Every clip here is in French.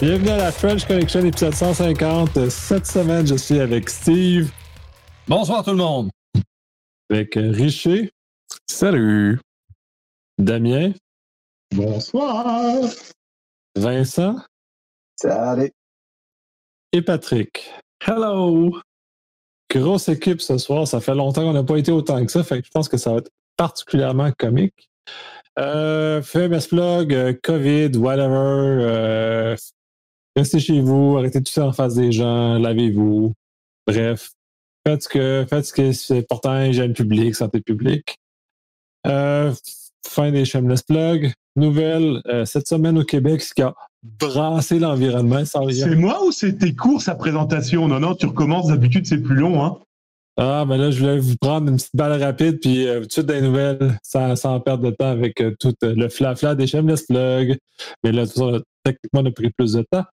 Bienvenue à la French Connection, épisode 150. Cette semaine, je suis avec Steve. Bonsoir tout le monde. Avec Richer. Salut. Damien. Bonsoir. Vincent. Salut. Et Patrick. Hello. Grosse équipe ce soir. Ça fait longtemps qu'on n'a pas été autant que ça. Fait que je pense que ça va être particulièrement comique. Euh, famous plug, euh, COVID, whatever. Euh, restez chez vous, arrêtez tout ça en face des gens, lavez-vous. Bref, faites ce que, faites ce que c'est important, hygiène publique, santé publique. Euh, fin des shameless plugs. Nouvelle, euh, cette semaine au Québec, ce qui a brassé l'environnement, sans rien. C'est moi ou c'était court sa présentation? Non, non, tu recommences, d'habitude c'est plus long, hein? Ah, ben là, je voulais vous prendre une petite balle rapide, puis euh, tout de suite des nouvelles, sans, sans perdre de temps avec euh, tout euh, le flafla des shameless plugs. Mais là, tout ça, techniquement, on a pris plus de temps.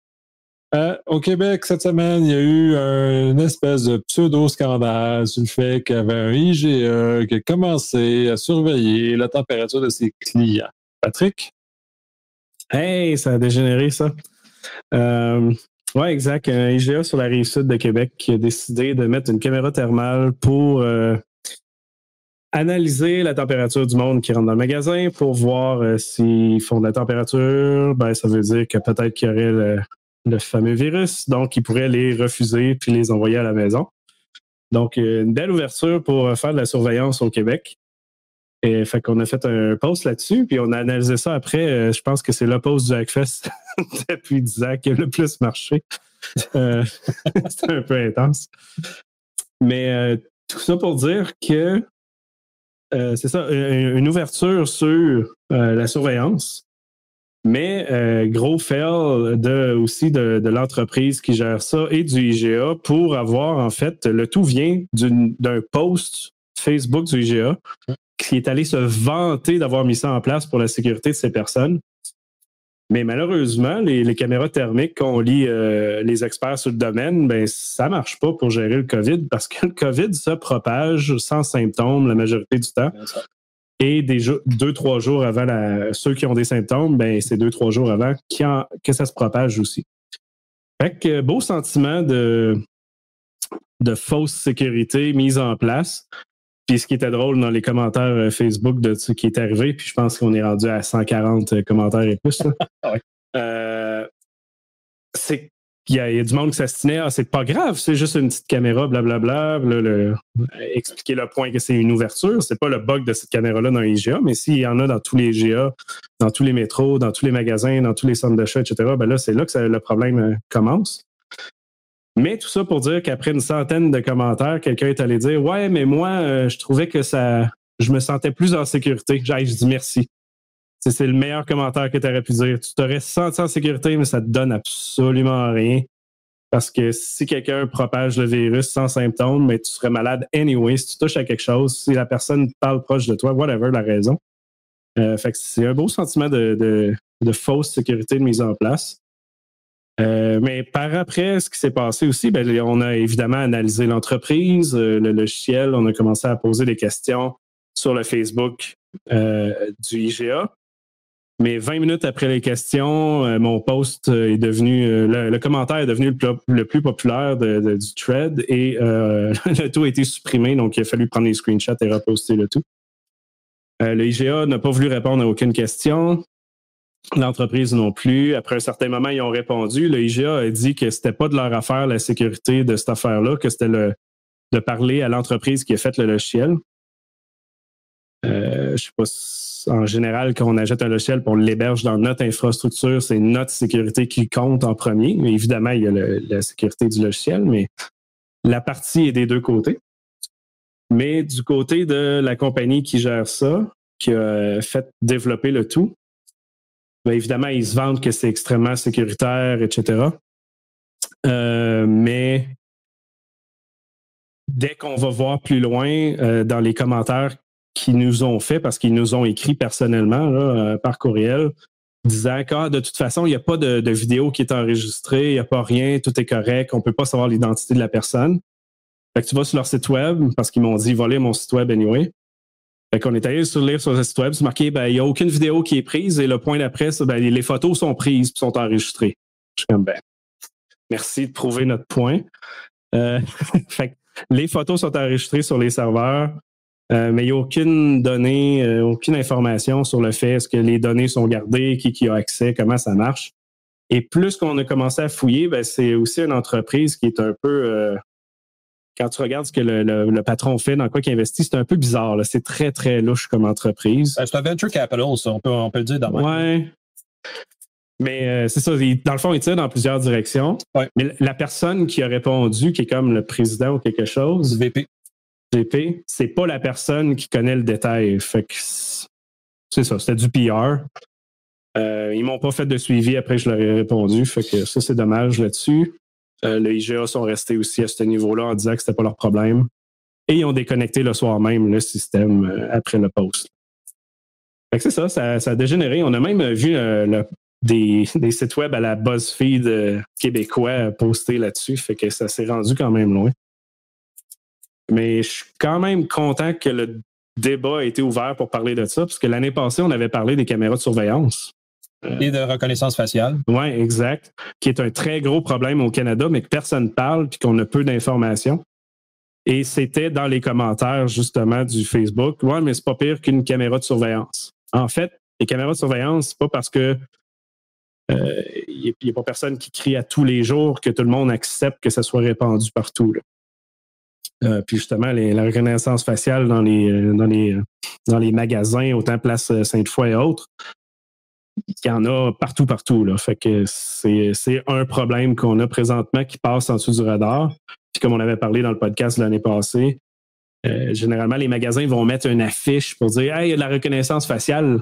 Euh, au Québec, cette semaine, il y a eu un- une espèce de pseudo-scandale sur le fait qu'il y avait un IGE qui a commencé à surveiller la température de ses clients. Patrick? Hey, ça a dégénéré, ça. Euh, ouais, exact. Un IGA sur la rive sud de Québec qui a décidé de mettre une caméra thermale pour euh, analyser la température du monde qui rentre dans le magasin pour voir euh, s'ils font de la température. Ben, ça veut dire que peut-être qu'il y aurait le, le fameux virus. Donc, ils pourraient les refuser puis les envoyer à la maison. Donc, euh, une belle ouverture pour euh, faire de la surveillance au Québec. Et fait qu'on a fait un post là-dessus, puis on a analysé ça après. Euh, je pense que c'est le post du Hackfest depuis 10 ans qui a le plus marché. C'était un peu intense. Mais tout ça pour dire que c'est ça, une ouverture sur la surveillance. Mais euh, gros fail aussi de, l'entreprise qui gère ça et du IGA pour avoir, en fait, le tout vient d'un post Facebook du IGA qui est allé se vanter d'avoir mis ça en place pour la sécurité de ces personnes. Mais malheureusement, les, les caméras thermiques qu'on lit euh, les experts sur le domaine, ben ça marche pas pour gérer le COVID parce que le COVID se propage sans symptômes la majorité du temps. Et des deux, trois jours avant la- ceux qui ont des symptômes, ben c'est deux, trois jours avant en- que ça se propage aussi. Fait que beau sentiment de, de fausse sécurité mise en place. Puis ce qui était drôle dans les commentaires euh, Facebook de ce qui est arrivé, puis je pense qu'on est rendu à 140 euh, commentaires et plus. Ouais. Euh, c'est qu'il y, a- il y a du monde qui s'astinait, ah, c'est pas grave, c'est juste une petite caméra, blablabla. Expliquer le point que c'est une ouverture. C'est pas le bug de cette caméra-là dans les IGA, mais s'il y en a dans tous les IGA, dans tous les métros, dans tous les magasins, dans tous les centres d'achat, etc., ben là, c'est là que le problème euh, commence. Mais tout ça pour dire qu'après une centaine de commentaires, quelqu'un est allé dire Ouais, mais moi, euh, je trouvais que ça. Je me sentais plus en sécurité. J'ai dis merci. C'est le meilleur commentaire que tu aurais pu dire. Tu t'aurais senti en sécurité, mais ça te donne absolument rien. Parce que si quelqu'un propage le virus sans symptômes, mais tu serais malade anyway, si tu touches à quelque chose, si la personne parle proche de toi, whatever la raison. Euh, c'est un beau sentiment de, fausse sécurité de mise en place. Euh, mais par après, ce qui s'est passé aussi, ben, on a évidemment analysé l'entreprise, euh, le logiciel, on a commencé à poser des questions sur le Facebook du IGA. Mais 20 minutes après les questions, euh, mon post euh, est devenu, euh, le, commentaire est devenu le plus, populaire du thread et le tout a été supprimé, donc il a fallu prendre les screenshots et reposter le tout. Le IGA n'a pas voulu répondre à aucune question. L'entreprise non plus. Après un certain moment, ils ont répondu. Le IGA a dit que c'était pas de leur affaire la sécurité de cette affaire-là, que c'était de parler à l'entreprise qui a fait le logiciel. Euh, je sais pas en général, quand on achète un logiciel pour l'héberge dans notre infrastructure, c'est notre sécurité qui compte en premier. Mais évidemment, il y a la sécurité du logiciel, mais la partie est des deux côtés. Mais du côté de la compagnie qui gère ça, qui a fait développer le tout, ben évidemment, ils se vendent que c'est extrêmement sécuritaire, etc. Euh, mais dès qu'on va voir plus loin euh, dans les commentaires qu'ils nous ont fait, parce qu'ils nous ont écrit personnellement là, euh, par courriel, disant que ah, de toute façon, il n'y a pas de, vidéo qui est enregistrée, il n'y a pas rien, tout est correct, on ne peut pas savoir l'identité de la personne. Fait que tu vas sur leur site web, parce qu'ils m'ont dit voler mon site web anyway. Fait qu'on est allé sur lire sur le site web, c'est marqué ben, il n'y a aucune vidéo qui est prise et le point d'après, ben, les photos sont prises et sont enregistrées. Je suis comme, ben, merci de prouver notre point. Euh, fait que les photos sont enregistrées sur les serveurs, euh, mais il n'y a aucune donnée, euh, aucune information sur le fait est-ce que les données sont gardées, qui, qui a accès, comment ça marche. Et plus qu'on a commencé à fouiller, ben, c'est aussi une entreprise qui est un peu. euh, quand tu regardes ce que le, le- le patron fait, dans quoi il investit, c'est un peu bizarre. C'est très, très louche comme entreprise. Euh, C'est un venture capital, ça, on peut, on peut le dire dans Ouais. Mais euh, c'est ça, il- dans le fond, il tire dans plusieurs directions. Ouais. Mais la personne qui a répondu, qui est comme le président ou quelque chose, VP. VP, c'est pas la personne qui connaît le détail. C'est ça, c'était du PR. Euh, ils m'ont pas fait de suivi après je leur ai répondu. Fait que ça, c'est dommage là-dessus. Euh, le IGA sont restés aussi à ce niveau-là en disant que c'était pas leur problème. Et ils ont déconnecté le soir même le système euh, après le post. C'est ça, ça, a dégénéré. On a même vu euh, des, des sites web à la BuzzFeed euh, québécois poster là-dessus. Fait que ça s'est rendu quand même loin. Mais je suis quand même content que le débat ait été ouvert pour parler de ça, parce que l'année passée, on avait parlé des caméras de surveillance. Et de reconnaissance faciale. Oui, exact. Qui est un très gros problème au Canada, mais que personne ne parle puis qu'on a peu d'informations. Et c'était dans les commentaires, justement, du Facebook. Ouais, mais c'est pas pire qu'une caméra de surveillance. En fait, les caméras de surveillance, c'est pas parce que euh, il n'y a, pas personne qui crie à tous les jours que tout le monde accepte que ça soit répandu partout. là. Euh, puis justement, la reconnaissance faciale dans les, euh, dans les, euh, dans les magasins, autant Place Sainte-Foy et autres, il y en a partout, partout. Là. Fait que c'est un problème qu'on a présentement qui passe en dessous du radar. Puis comme on avait parlé dans le podcast l'année passée, généralement, les magasins vont mettre une affiche pour dire Hey, il y a de la reconnaissance faciale.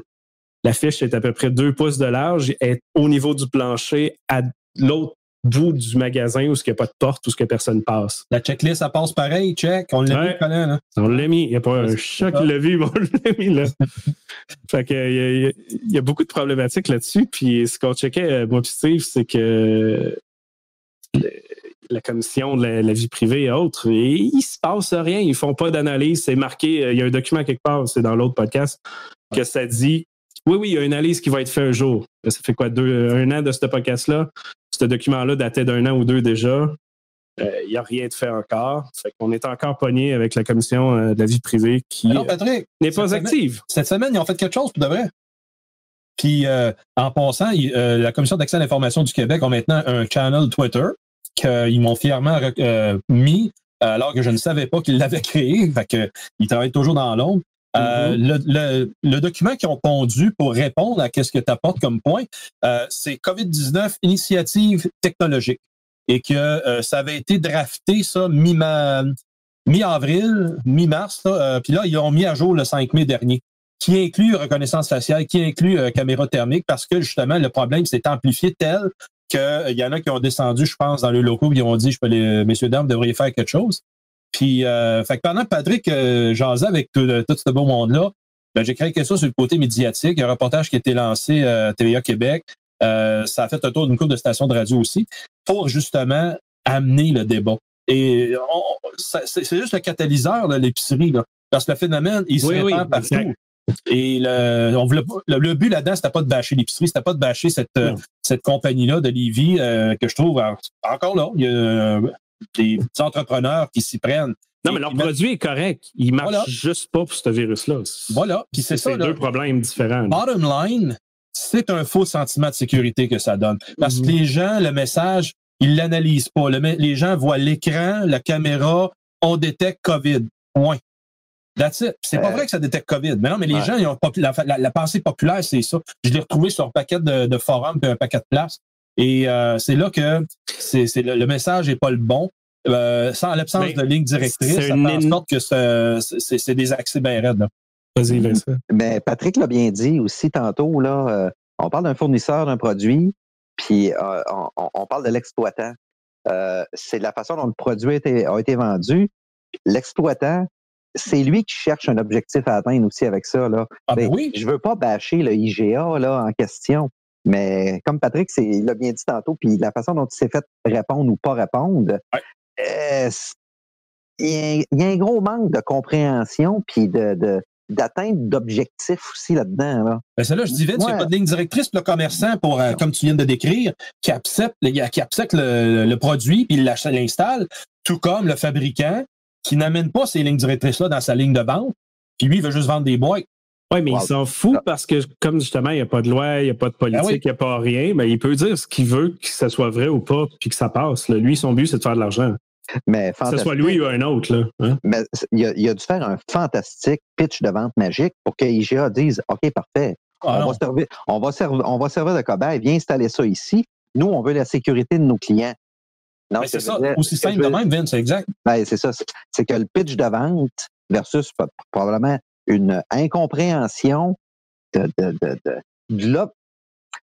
L'affiche est à peu près deux pouces de large, est au niveau du plancher, à l'autre bout du magasin où il n'y a pas de porte, où ce que personne passe. La checklist, ça passe pareil, check. On l'a Ouais. vu, Colin, là. On l'a mis. Il n'y a pas un chat qui l'a vu, mais on l'a mis là. fait que, il y a- il y, beaucoup de problématiques là-dessus. Puis ce qu'on checkait, euh, moi et Steve, c'est que le- la commission de la, la vie privée et autres, et il se passe rien. Ils font pas d'analyse. C'est marqué, euh, il y a un document quelque part, c'est dans l'autre podcast, que ça dit oui, oui, il y a une analyse qui va être faite un jour. Ça fait quoi, deux, un an de ce podcast-là? Ce document-là datait d'un an ou deux déjà. Euh, Il n'y a rien de fait encore. Fait qu'on est encore pogné avec la commission euh, de la vie privée qui Alors, euh, Patrick, n'est pas semaine- active. cette semaine, ils ont fait quelque chose pour de vrai. Puis, en passant, il- la Commission d'accès à l'information du Québec a maintenant un channel Twitter qu'ils m'ont fièrement mis, alors que je ne savais pas qu'ils l'avaient créé. Fait que, ils travaillent toujours dans l'ombre. Euh, le, le- le document qu'ils ont pondu pour répondre à ce que tu apportes comme point, euh, c'est COVID-19 initiative technologique. Et que euh, ça avait été drafté, ça, mi-avril, mi-mars. là. Euh, Puis là, ils ont mis à jour le 5 mai dernier, qui inclut reconnaissance faciale, qui inclut euh, caméra thermique, parce que justement, le problème s'est amplifié tel qu'il y en a qui ont descendu, je pense, dans le locaux, qui ont dit, je peux les, messieurs, dames, vous devriez faire quelque chose. Puis, euh, fait que pendant que Patrick euh, jasait avec tout, tout ce beau monde-là, ben, j'ai créé quelque chose sur le côté médiatique. Il y a un reportage qui a été lancé euh, à TVA Québec. Euh, ça a fait un tour d'une couple de stations de radio aussi pour justement amener le débat. Et c'est juste le catalyseur de l'épicerie, là. Parce que le phénomène, il se Oui, oui, répand partout. exact. Et le, on voulait le, le but là-dedans, c'était pas de bâcher l'épicerie, c'était pas de bâcher cette, euh, cette compagnie-là de Livy euh, que je trouve alors, encore là, il y a euh, des entrepreneurs qui s'y prennent. Non, mais leur mettent- produit est correct. Il marche Voilà. juste pas pour ce virus-là. Voilà. Puis c'est ça, là. deux problèmes différents. Bottom line, c'est un faux sentiment de sécurité que ça donne. Parce Mhm. que les gens, le message, ils l'analysent pas. Le les gens voient l'écran, la caméra, on détecte COVID. Point. That's it. C'est pas Euh, vrai que ça détecte COVID. Mais non, mais les ouais. gens, ils ont la- la pensée populaire, c'est ça. Je l'ai retrouvé sur un paquet de, de forums et un paquet de places. Et euh, c'est là que c'est, c'est le, le message n'est pas le bon. Euh, sans l'absence Mais de ligne directrice, c'est ça fait en sorte que c'est, c'est- c'est des accès bien raides. là. Vas-y, Vincent. Ben, Patrick l'a bien dit aussi tantôt, là, euh, on parle d'un fournisseur d'un produit, puis euh, on, parle de l'exploitant. Euh, c'est la façon dont le produit a été, a été vendu. L'exploitant, c'est lui qui cherche un objectif à atteindre aussi avec ça. Là. Ah ben Ben, oui. Je veux pas bâcher le IGA là, en question, mais comme Patrick c'est- il l'a bien dit tantôt, puis la façon dont il s'est fait répondre ou pas répondre, Ouais. euh, c'est- il y, a, il y a un gros manque de compréhension puis de, de, d'atteinte d'objectifs aussi là-dedans. Là. Ben c'est là, je dis vite, Ouais. il n'y a pas de ligne directrice pour le commerçant pour, euh, comme tu viens de décrire, qui accepte, le- qui accepte le, le produit puis l'installe, tout comme le fabricant qui n'amène pas ces lignes directrices-là dans sa ligne de vente, puis lui, il veut juste vendre des boîtes. Oui, mais Wow. il s'en fout parce que, comme justement, il n'y a pas de loi, il n'y a pas de politique, Ah il n'y a pas rien, ben, il peut dire ce qu'il veut, que ça soit vrai ou pas, puis que ça passe. là. Lui, son but, c'est de faire de l'argent. Mais Que ce soit lui ou un autre. Là, hein. Mais il a, il a dû faire un fantastique pitch de vente magique pour que IGA dise OK, parfait. Ah on, va servir, on, va servir, on va servir de cobaye, viens installer ça ici. Nous, on veut la sécurité de nos clients. Non, Ben, c'est ça, dire- aussi simple de même, Vince, c'est exact. Ben, c'est ça. c'est- que le pitch de vente versus probablement une incompréhension de, de, de, de-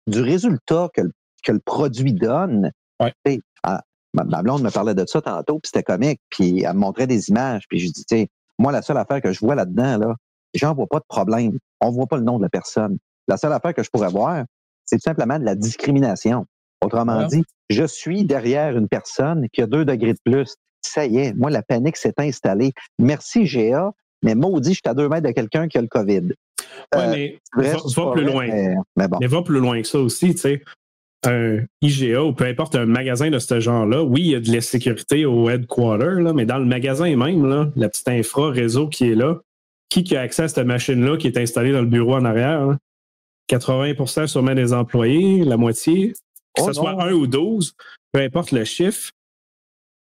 du, résultat que le, que le produit donne. Ouais. Sais, ah, ma, blonde me parlait de ça tantôt, puis c'était comique, puis elle me montrait des images, puis je dis, tu moi, la seule affaire que je vois là-dedans, là, j'en vois pas de problème. On voit pas le nom de la personne. La seule affaire que je pourrais voir, c'est tout simplement de la discrimination. Autrement Ouais. dit, je suis derrière une personne qui a deux degrés de plus. Ça y est, moi, la panique s'est installée. Merci, GA, mais maudit, je suis à deux mètres de quelqu'un qui a le COVID. Ouais, Euh, mais Vrai, va, plus loin. Mais, mais bon. Mais va plus loin que ça aussi, tu sais. Un IGA ou peu importe un magasin de ce genre-là, oui, il y a de la sécurité au headquarter, là, mais dans le magasin même, là, la petite infra réseau qui est là, qui, qui a accès à cette machine-là qui est installée dans le bureau en arrière? là? 80% sûrement des employés, la moitié, que Oh ce soit non. un ou 12, peu importe le chiffre.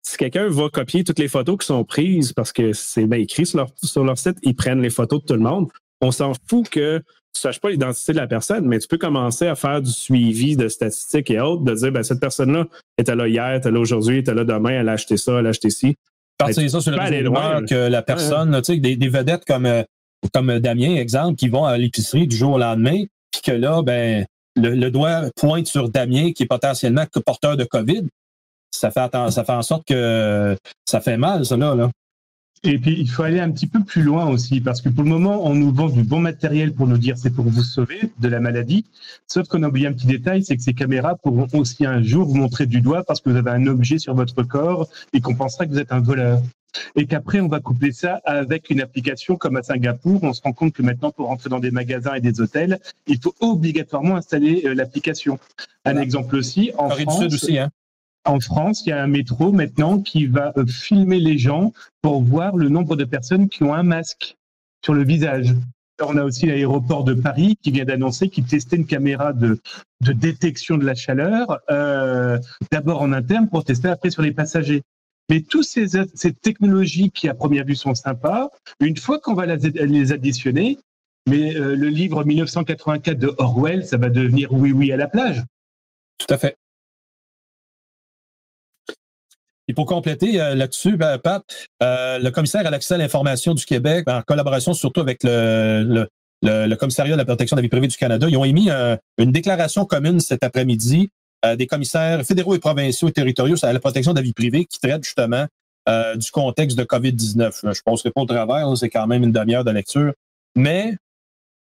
Si quelqu'un va copier toutes les photos qui sont prises parce que c'est bien écrit sur leur, sur leur site, ils prennent les photos de tout le monde. On s'en fout que tu saches pas l'identité de la personne, mais tu peux commencer à faire du suivi de statistiques et autres, de dire ben, cette personne-là était là hier, était là aujourd'hui, était là demain, elle a acheté ça, elle a acheté ci. Partir ça sur le réseau loin, que la personne, tu sais, des, des vedettes comme, euh, comme Damien, exemple, qui vont à l'épicerie du jour au lendemain, puis que là, ben, le, le doigt pointe sur Damien qui est potentiellement porteur de COVID. Ça fait, ça fait en sorte que ça fait mal, ça, là. Et puis, il faut aller un petit peu plus loin aussi, parce que pour le moment, on nous vend du bon matériel pour nous dire c'est pour vous sauver de la maladie. Sauf qu'on a oublié un petit détail, c'est que ces caméras pourront aussi un jour vous montrer du doigt parce que vous avez un objet sur votre corps et qu'on pensera que vous êtes un voleur. Et qu'après, on va coupler ça avec une application comme à Singapour. On se rend compte que maintenant, pour rentrer dans des magasins et des hôtels, il faut obligatoirement installer euh, l'application. Un Voilà. exemple aussi, en Corée du France, Sud aussi, hein. En France, il y a un métro maintenant qui va euh, filmer les gens pour voir le nombre de personnes qui ont un masque sur le visage. On a aussi l'aéroport de Paris qui vient d'annoncer qu'il testait une caméra de, détection de la chaleur, euh, d'abord en interne pour tester après sur les passagers. Mais toutes ces, technologies qui à première vue sont sympas, une fois qu'on va les additionner, mais euh, le livre 1984 de Orwell, ça va devenir oui oui à la plage. Tout à fait. Et pour compléter euh, là-dessus, ben, Pat, euh, le commissaire à l'accès à l'information du Québec, en collaboration surtout avec le, le, le- commissariat de la protection de la vie privée du Canada, ils ont émis euh, une déclaration commune cet après-midi des commissaires fédéraux et provinciaux et territoriaux à la protection de la vie privée qui traite justement du contexte de COVID-19. Je ne passerai pas au travers, c'est quand même une demi-heure de lecture. Mais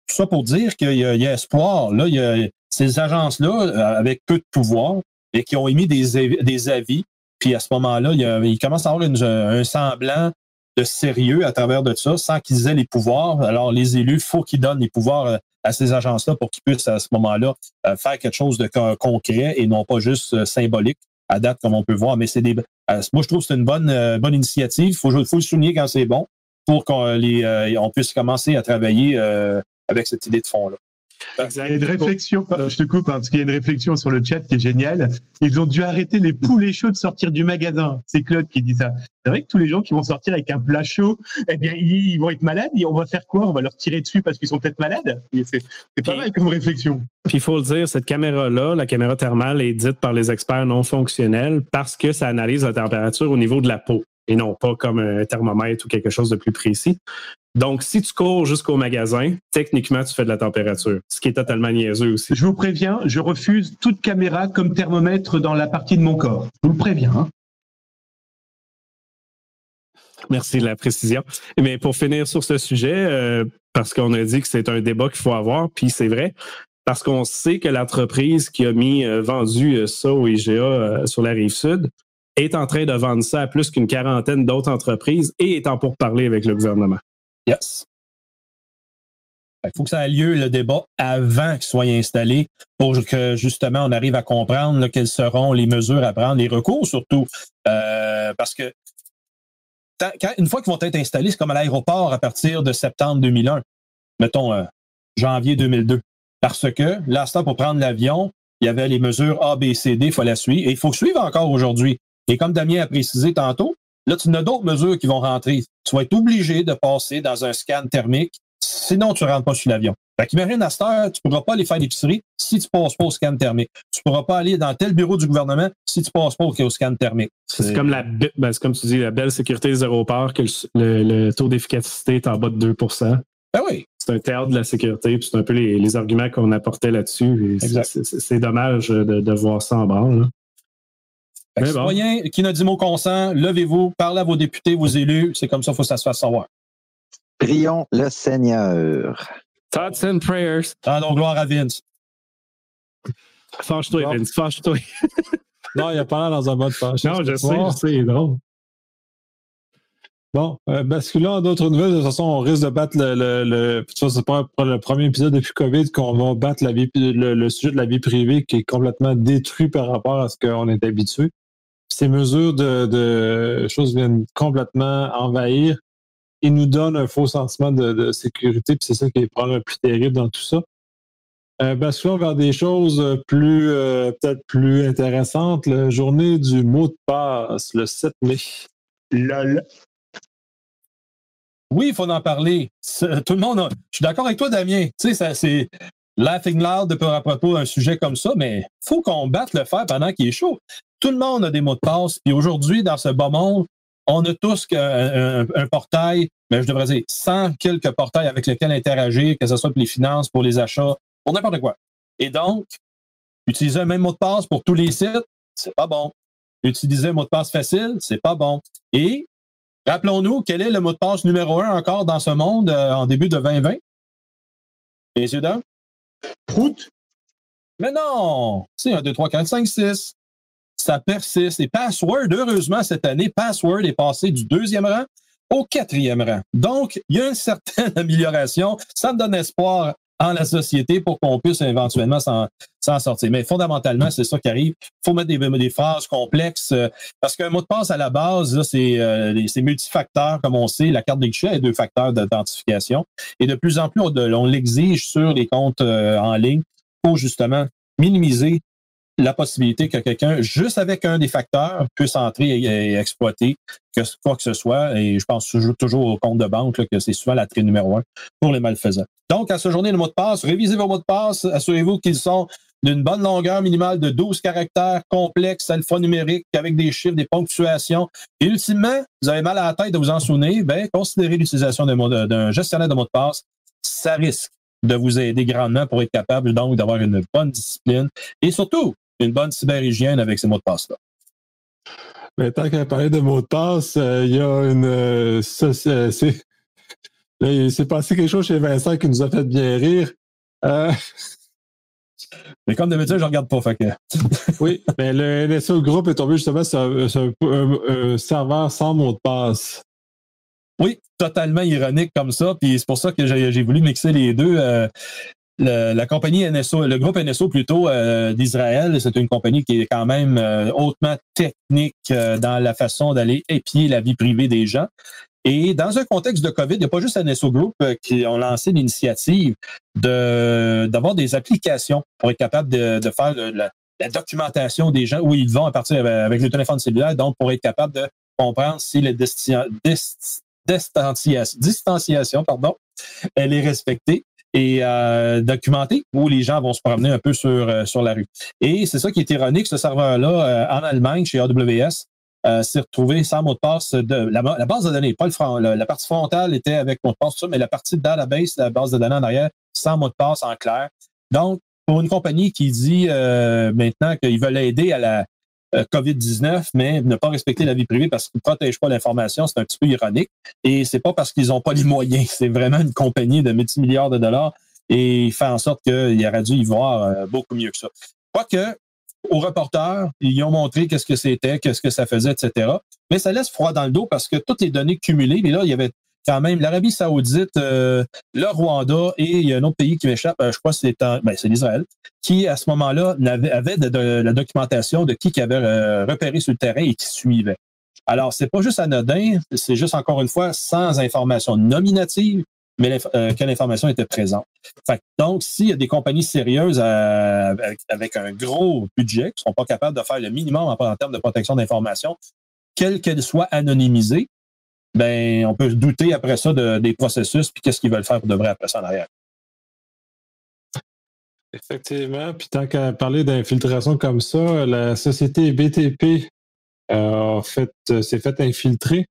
tout ça pour dire qu'il y, y a espoir. Là, il y a ces agences-là, avec peu de pouvoir, et qui ont émis des, des avis. Puis à ce moment-là, il, il commence à avoir un semblant de sérieux à travers de ça, sans qu'ils aient les pouvoirs. Alors, les élus, il faut qu'ils donnent les pouvoirs euh, à ces agences-là pour qu'ils puissent, à ce moment-là, euh, faire quelque chose de co- concret et non pas juste euh, symbolique à date, comme on peut voir. Mais c'est des. moi, je trouve que c'est une bonne, bonne initiative. Il faut, le souligner quand c'est bon pour qu'on les, on puisse commencer à travailler avec cette idée de fond-là. Il y a une réflexion, je te coupe, hein, parce qu'il y a une réflexion sur le chat qui est géniale. Ils ont dû arrêter les poulets chauds de sortir du magasin. C'est Claude qui dit ça. C'est vrai que tous les gens qui vont sortir avec un plat chaud, eh bien, ils vont être malades. Et on va faire quoi? On va leur tirer dessus parce qu'ils sont peut-être malades? C'est pas mal comme réflexion. Puis il faut le dire, cette caméra-là, la caméra thermale, est dite par les experts non fonctionnelle parce que ça analyse la température au niveau de la peau et non pas comme un thermomètre ou quelque chose de plus précis. Donc, si tu cours jusqu'au magasin, techniquement, tu fais de la température, ce qui est totalement niaiseux aussi. Je vous préviens, je refuse toute caméra comme thermomètre dans la partie de mon corps. Je vous le préviens. hein. Merci de la précision. Mais pour finir sur ce sujet, euh, parce qu'on a dit que c'est un débat qu'il faut avoir, puis c'est vrai, parce qu'on sait que l'entreprise qui a mis euh, vendu euh, ça au IGA sur la rive sud est en train de vendre ça à plus qu'une quarantaine d'autres entreprises et est en pourparlers avec le gouvernement. Yes. Il faut que ça ait lieu, le débat, avant qu'il soit installé pour que justement on arrive à comprendre là, quelles seront les mesures à prendre, les recours surtout. Euh, parce que une fois qu'ils vont être installés, c'est comme à l'aéroport à partir de septembre 2001, mettons euh, janvier 2002. Parce que l'instant pour prendre l'avion, il y avait les mesures A, B, C, D, il fallait suivre. Et il faut suivre encore aujourd'hui. Et comme Damien a précisé tantôt, là, tu as d'autres mesures qui vont rentrer. Tu vas être obligé de passer dans un scan thermique, sinon tu ne rentres pas sur l'avion. Fait qu'imagine à cette heure, tu ne pourras pas aller faire l'épicerie si tu ne passes pas au scan thermique. Tu ne pourras pas aller dans tel bureau du gouvernement si tu ne passes pas au, scan thermique. C'est comme la be- ben, comme tu dis, la belle sécurité des aéroports, que le, taux d'efficacité est en bas de 2% Ben oui. C'est un théâtre de la sécurité, puis c'est un peu les, les arguments qu'on apportait là-dessus. c'est- dommage de, de voir ça en bas. là. Mais bon. citoyens qui n'a dit mot consent, levez-vous, parlez à vos députés, vos élus. C'est comme ça, il faut que ça se fasse savoir. Prions le Seigneur. Thoughts and prayers. Rendons gloire à Vince. Fâche-toi, Bon. Vince, fâche-toi. Non, il a pas l'air dans un mode fâché. Non, je sais, je sais, c'est drôle. Bon, euh, basculant en d'autres nouvelles, de toute façon, on risque de battre le. le, le de toute façon, c'est pas pas le premier épisode depuis COVID qu'on va battre la vie, le, le sujet de la vie privée qui est complètement détruit par rapport à ce qu'on est habitué. Ces mesures de, de choses viennent complètement envahir et nous donnent un faux sentiment de, de sécurité, puis c'est ça qui est probablement le plus terrible dans tout ça. Euh, basculons vers des choses plus euh, peut-être plus intéressantes. La journée du mot de passe, le 7 mai. Lol. Oui, il faut en parler. Tout le monde a- Je suis d'accord avec toi, Damien. Tu sais, ça, c'est laughing loud de par à propos d'un sujet comme ça, mais faut qu'on batte le fer pendant qu'il est chaud. Tout le monde a des mots de passe. Et aujourd'hui, dans ce bas monde, on a tous qu'un- un, un portail, mais je devrais dire 100 quelques portails avec lesquels interagir, que ce soit pour les finances, pour les achats, pour n'importe quoi. Et donc, utiliser un même mot de passe pour tous les sites, c'est pas bon. Utiliser un mot de passe facile, c'est pas bon. Et Rappelons-nous, quel est le mot de passe numéro un encore dans ce monde euh, en début de 2020? Messieurs, dames? Prout. Mais non! C'est 1, 2, 3, 4, 5, 6. Ça persiste. Et Password, heureusement, cette année, Password est passé du deuxième rang au quatrième rang. Donc, il y a une certaine amélioration. Ça me donne espoir en la société pour qu'on puisse éventuellement s'en sortir. Mais fondamentalement, c'est ça qui arrive. Il faut mettre des, des phrases complexes euh, parce qu'un mot de passe à la base, c'est euh, multifacteur, comme on sait. La carte de guichet a deux facteurs d'authentification. Et de plus en plus, on l'exige sur les comptes euh, en ligne pour justement minimiser la possibilité que quelqu'un, juste avec un des facteurs, puisse entrer et, exploiter quoi que ce soit. Et je pense toujours, au compte de banque, là, que c'est souvent la trier numéro un pour les malfaisants. Donc, à ce journée, le mot de passe, révisez vos mots de passe, assurez-vous qu'ils sont d'une bonne longueur minimale de 12 caractères complexes, alphanumériques, avec des chiffres, des ponctuations. Et ultimement, vous avez mal à la tête de vous en souvenir, ben, considérez l'utilisation d'un gestionnaire de mots de passe. Ça risque de vous aider grandement pour être capable donc d'avoir une bonne discipline et surtout une bonne cyberhygiène avec ces mots de passe-là. Mais tant qu'à parler de mots de passe, euh, il y a une. euh, ça, c'est- Là, il s'est passé quelque chose chez Vincent qui nous a fait bien rire. Euh, Mais comme d'habitude, je regarde pas. Fait que... oui, mais le NSO Group est tombé justement sur un, serveur sans mot de passe. Oui, totalement ironique comme ça. Puis c'est pour ça que j'ai j'ai voulu mixer les deux. Euh, le- la compagnie NSO, le groupe NSO plutôt euh, d'Israël, c'est une compagnie qui est quand même euh, hautement technique euh, dans la façon d'aller épier la vie privée des gens. Et dans un contexte de COVID, il n'y a pas juste NSO Group qui ont lancé l'initiative de d'avoir des applications pour être capable de, de faire le- la, documentation des gens où ils vont à partir avec, le téléphone cellulaire, donc pour être capable de comprendre si la distanciation, distanciation pardon, elle est respectée et euh, documentée où les gens vont se promener un peu sur, euh, sur la rue. Et c'est ça qui est ironique, ce serveur-là, euh, en Allemagne, chez AWS, euh, s'est retrouvé sans mot de passe de la, la base de données, pas le front, la, la partie frontale était avec mot de passe, tout ça, mais la partie de database, la base de données en arrière, sans mot de passe en clair. Donc, pour une compagnie qui dit euh, maintenant qu'ils veulent aider à la COVID-19, mais ne pas respecter la vie privée parce qu'ils ne protègent pas l'information, c'est un petit peu ironique. Et c'est pas parce qu'ils n'ont pas les moyens. C'est vraiment une compagnie de multimilliards de dollars et il fait en sorte qu'il aurait dû y voir euh, beaucoup mieux que ça. Quoique, aux reporters, ils ont montré qu'est-ce que c'était, qu'est-ce que ça faisait, etc. Mais ça laisse froid dans le dos parce que toutes les données cumulées, mais là, il y avait quand même l'Arabie Saoudite, euh, le Rwanda et il y a un autre pays qui m'échappe, euh, je crois que c'est ben, c'est l'Israël, qui à ce moment-là avait, de, la documentation de qui qui avait euh, repéré sur le terrain et qui suivait. Alors, c'est pas juste anodin, c'est juste encore une fois sans information nominative, mais que l'information était présente. donc, s'il y a des compagnies sérieuses avec, un gros budget qui ne sont pas capables de faire le minimum en, en termes de protection d'information, quelle qu'elle soit anonymisée, ben, on peut se douter après ça des processus puis qu'est-ce qu'ils veulent faire pour de vrai après ça en arrière. Effectivement. Puis tant qu'à parler d'infiltration comme ça, la société BTP euh, fait, euh, s'est fait infiltrer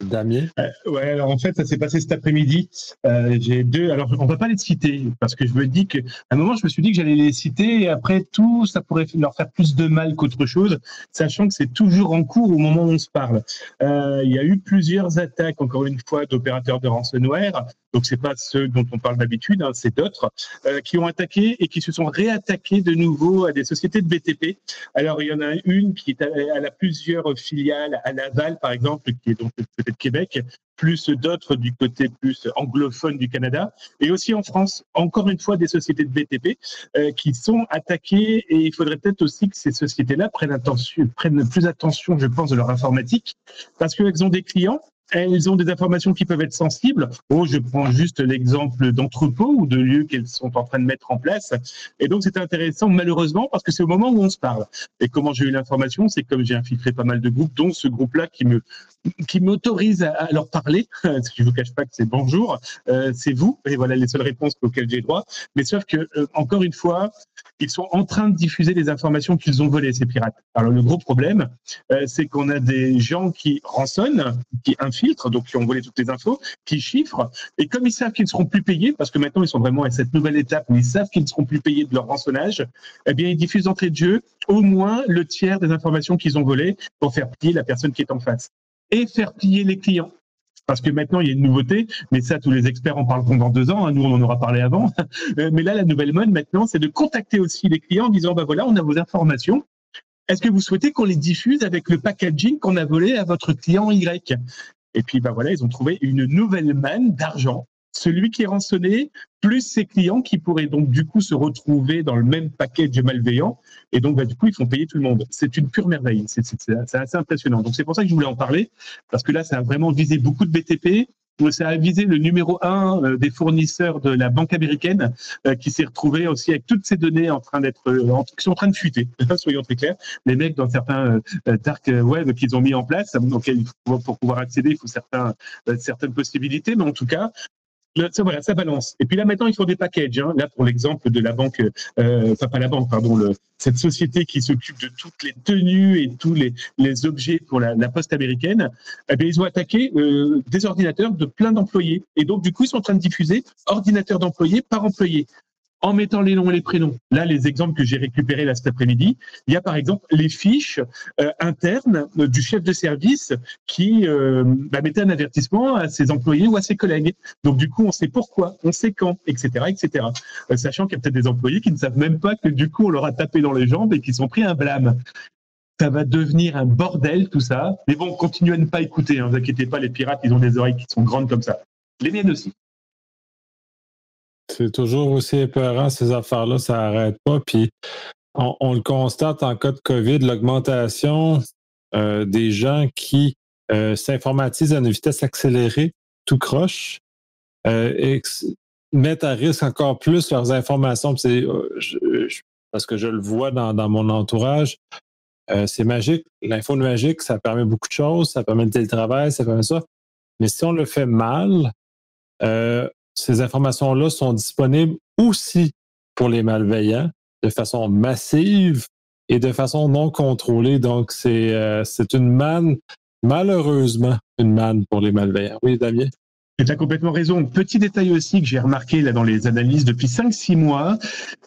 Damien? Euh, Ouais, alors en fait, ça s'est passé cet après-midi. Euh, j'ai deux. Alors, on va pas les citer parce que je me dis qu'à un moment, je me suis dit que j'allais les citer et après tout, ça pourrait leur faire plus de mal qu'autre chose, sachant que c'est toujours en cours au moment où on se parle. Euh, il y a eu plusieurs attaques, encore une fois, d'opérateurs de ransomware. Donc, c'est pas ceux dont on parle d'habitude, hein, c'est d'autres euh, qui ont attaqué et qui se sont réattaqués de nouveau à des sociétés de BTP. Alors, il y en a une qui est à, a plusieurs filiales à Laval, par exemple, qui est donc peut-être Québec, plus d'autres du côté plus anglophone du Canada, et aussi en France, encore une fois, des sociétés de BTP euh, qui sont attaquées, et il faudrait peut-être aussi que ces sociétés-là prennent, prennent plus attention, je pense, de leur informatique, parce qu'elles ont des clients elles ont des informations qui peuvent être sensibles. Oh, je prends juste l'exemple d'entrepôts ou de lieux qu'elles sont en train de mettre en place. Et donc, c'est intéressant, malheureusement, parce que c'est au moment où on se parle. Et comment j'ai eu l'information, c'est comme j'ai infiltré pas mal de groupes, dont ce groupe-là qui me qui m'autorise à, leur parler. Je vous cache pas que c'est bonjour, euh, c'est vous. Et voilà les seules réponses auxquelles j'ai droit. Mais sauf que, euh, encore une fois, ils sont en train de diffuser les informations qu'ils ont volées, ces pirates. Alors, le gros problème, euh, c'est qu'on a des gens qui rançonnent, qui infiltrent donc qui ont volé toutes les infos, qui chiffrent. Et comme ils savent qu'ils ne seront plus payés, parce que maintenant ils sont vraiment à cette nouvelle étape où ils savent qu'ils ne seront plus payés de leur rançonnage, eh bien ils diffusent d'entrée de jeu au moins le tiers des informations qu'ils ont volées pour faire plier la personne qui est en face et faire plier les clients parce que maintenant il y a une nouveauté, mais ça tous les experts en parleront dans deux ans, hein. nous on en aura parlé avant, mais là la nouvelle mode maintenant c'est de contacter aussi les clients en disant bah voilà on a vos informations, est-ce que vous souhaitez qu'on les diffuse avec le packaging qu'on a volé à votre client Y? Et puis, bah voilà, ils ont trouvé une nouvelle manne d'argent. Celui qui est rançonné, plus ses clients qui pourraient donc du coup se retrouver dans le même package malveillant. Et donc, bah, du coup, ils font payer tout le monde. C'est une pure merveille. C'est assez impressionnant. Donc, c'est pour ça que je voulais en parler, parce que là, ça a vraiment visé beaucoup de BTP ça a visé le numéro un euh, des fournisseurs de la banque américaine euh, qui s'est retrouvé aussi avec toutes ces données en train d'être euh, qui sont en train de fuiter. Soyons très clairs, les mecs dans certains dark web qu'ils ont mis en place, donc pour pouvoir accéder, il faut certains, certaines possibilités, mais en tout cas, ça, voilà, ça balance. Et puis là, maintenant, ils font des packages. Hein. Là, pour l'exemple de la banque, euh, enfin pas la banque, pardon, cette société qui s'occupe de toutes les tenues et tous les, objets pour la, poste américaine, eh ils ont attaqué euh, des ordinateurs de plein d'employés. Et donc, du coup, ils sont en train de diffuser ordinateur d'employés par employé en mettant les noms et les prénoms. Là, les exemples que j'ai récupérés là cet après-midi, il y a par exemple les fiches euh, internes euh, du chef de service qui euh, bah, mettait un avertissement à ses employés ou à ses collègues. Donc du coup, on sait pourquoi, on sait quand, etc., etc. sachant qu'il y a peut-être des employés qui ne savent même pas que du coup on leur a tapé dans les jambes et qui sont pris un blâme. Ça va devenir un bordel tout ça. Mais bon, continuez à ne pas écouter. Ne hein, vous inquiétez pas, les pirates, ils ont des oreilles qui sont grandes comme ça. Les miennes aussi. C'est toujours aussi épeurant, ces affaires-là, ça n'arrête pas. Puis on, le constate en cas de COVID, l'augmentation euh, des gens qui euh, s'informatisent à une vitesse accélérée, tout croche, euh, et mettent à risque encore plus leurs informations. parce que je le vois dans, mon entourage. c'est magique. L'info magique, ça permet beaucoup de choses. Ça permet le télétravail, ça permet ça. Mais si on le fait mal, ces informations-là sont disponibles aussi pour les malveillants de façon massive et de façon non contrôlée. Donc, c'est euh, une manne, malheureusement, une manne pour les malveillants. Oui, Damien? Tu as complètement raison. Petit détail aussi que j'ai remarqué là dans les analyses depuis 5-6 mois,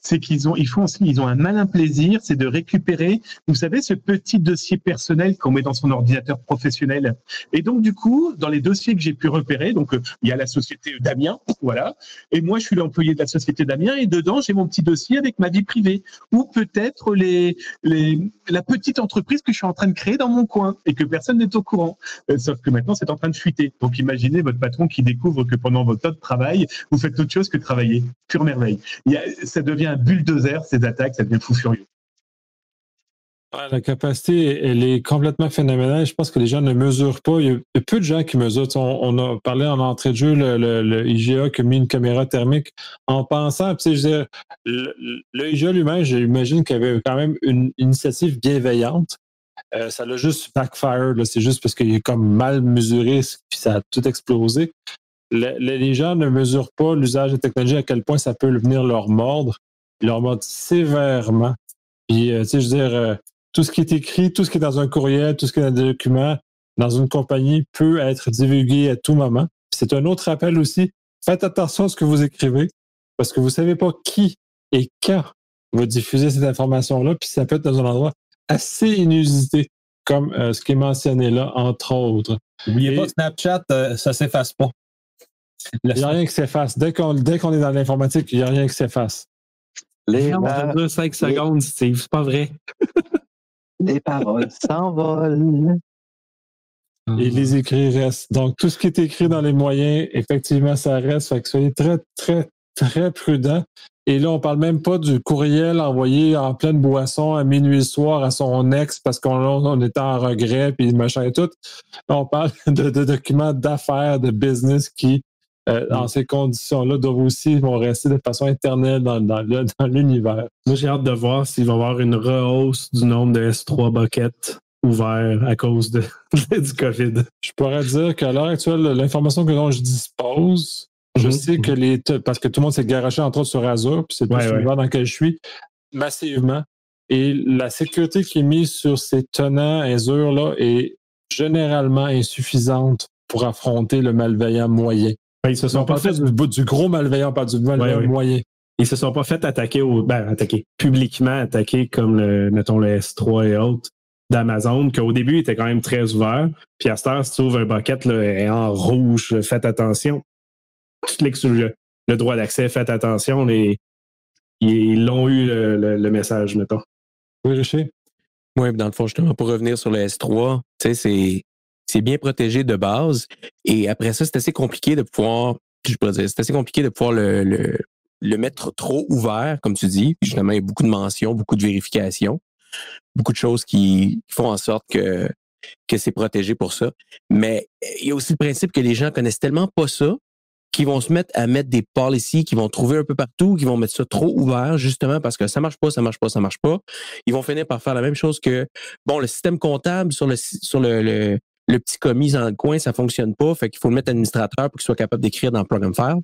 c'est qu'ils ont, ils font aussi, ils ont un malin plaisir, c'est de récupérer, vous savez, ce petit dossier personnel qu'on met dans son ordinateur professionnel. Et donc, du coup, dans les dossiers que j'ai pu repérer, donc, euh, il y a la société Damien, voilà. Et moi, je suis l'employé de la société Damien et dedans, j'ai mon petit dossier avec ma vie privée ou peut-être les, les, la petite entreprise que je suis en train de créer dans mon coin et que personne n'est au courant. Euh, sauf que maintenant, c'est en train de fuiter. Donc, imaginez votre patron qui découvre que pendant votre temps de travail, vous faites autre chose que travailler. Pure merveille. Il y a, ça devient un bulldozer, ces attaques, ça devient fou furieux. la capacité, elle est complètement phénoménale. Je pense que les gens ne mesurent pas. Il y a, peu de gens qui mesurent. On, a parlé en entrée de jeu, le, IGA qui a mis une caméra thermique en pensant, je veux le, IGA lui-même, j'imagine qu'il y avait quand même une initiative bienveillante. Euh, ça l'a juste backfire. C'est juste parce qu'il est comme mal mesuré, puis ça a tout explosé les gens ne mesurent pas l'usage des technologies, à quel point ça peut venir leur mordre, leur mordre sévèrement. Puis, euh, tu sais, je veux dire, euh, tout ce qui est écrit, tout ce qui est dans un courriel, tout ce qui est dans un document, dans une compagnie peut être divulgué à tout moment. C'est un autre appel aussi. Faites attention à ce que vous écrivez, parce que vous ne savez pas qui et quand va diffuser cette information-là, puis ça peut être dans un endroit assez inusité, comme euh, ce qui est mentionné là, entre autres. N'oubliez pas, Snapchat, ça s'efface pas. Il n'y a rien qui s'efface. Dès qu'on est dans l'informatique, il n'y a rien qui s'efface. Les paroles 5 secondes, Steve, c'est pas vrai. les paroles s'envolent. Et les écrits restent. Donc, tout ce qui est écrit dans les moyens, effectivement, ça reste. Fait que soyez très, très, très prudent. Et là, on parle même pas du courriel envoyé en pleine boisson à minuit soir à son ex parce qu'on on était en regret, puis machin et tout. on parle de documents d'affaires, de business qui euh, dans ces conditions-là, doivent aussi vont rester de façon éternelle dans, dans, l'univers. Moi, j'ai hâte de voir s'il va y avoir une rehausse du nombre de S3 buckets ouverts à cause de, du COVID. Je pourrais dire qu'à l'heure actuelle, l'information que dont je dispose, je mhm. sais que les. Parce que tout le monde s'est garoché entre autres sur Azure, puis c'est le l'univers dans lequel je suis, massivement. Et la sécurité qui est mise sur ces tenants Azure-là est généralement insuffisante pour affronter le malveillant moyen. Ben, ils se sont pas fait du, gros malveillant, pas du malveillant moyen. Ils se sont pas fait attaquer au, ben, attaquer, publiquement attaquer comme le, mettons, le S3 et autres d'Amazon, qu'au début, était quand même très ouvert. Puis à cette heure, si tu ouvres un bucket là, en rouge, faites attention. Le, droit d'accès, faites attention. Les, ils l'ont eu le, message, mettons. Oui, Richer? Oui, dans le fond, justement, pour revenir sur le S3, tu sais, c'est c'est bien protégé de base. Et après ça, c'est assez compliqué de pouvoir, je pourrais dire, c'est assez compliqué de pouvoir le, le, le, mettre trop ouvert, comme tu dis. justement, il y a beaucoup de mentions, beaucoup de vérifications, beaucoup de choses qui font en sorte que, que c'est protégé pour ça. Mais il y a aussi le principe que les gens connaissent tellement pas ça qu'ils vont se mettre à mettre des policies qui vont trouver un peu partout, qui vont mettre ça trop ouvert, justement parce que ça marche pas, ça marche pas, ça marche pas. Ils vont finir par faire la même chose que, bon, le système comptable sur le, sur le, le petit commis dans le coin, ça fonctionne pas, fait qu'il faut le mettre administrateur pour qu'il soit capable d'écrire dans le programme faire.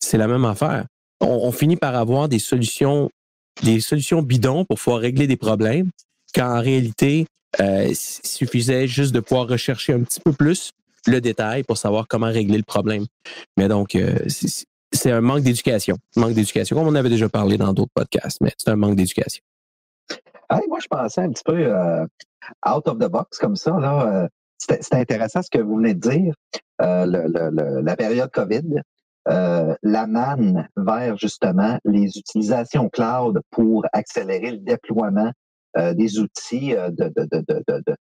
C'est la même affaire. On, finit par avoir des solutions, des solutions bidons pour pouvoir régler des problèmes, quand en réalité, euh, il suffisait juste de pouvoir rechercher un petit peu plus le détail pour savoir comment régler le problème. Mais donc, euh, c'est un manque d'éducation. Manque d'éducation, comme on avait déjà parlé dans d'autres podcasts, mais c'est un manque d'éducation. moi, je pensais un petit peu euh, out of the box comme ça. Là, c'est intéressant ce que vous venez de dire. Euh, la période COVID, euh, la manne vers justement les utilisations cloud pour accélérer le déploiement euh, des outils de,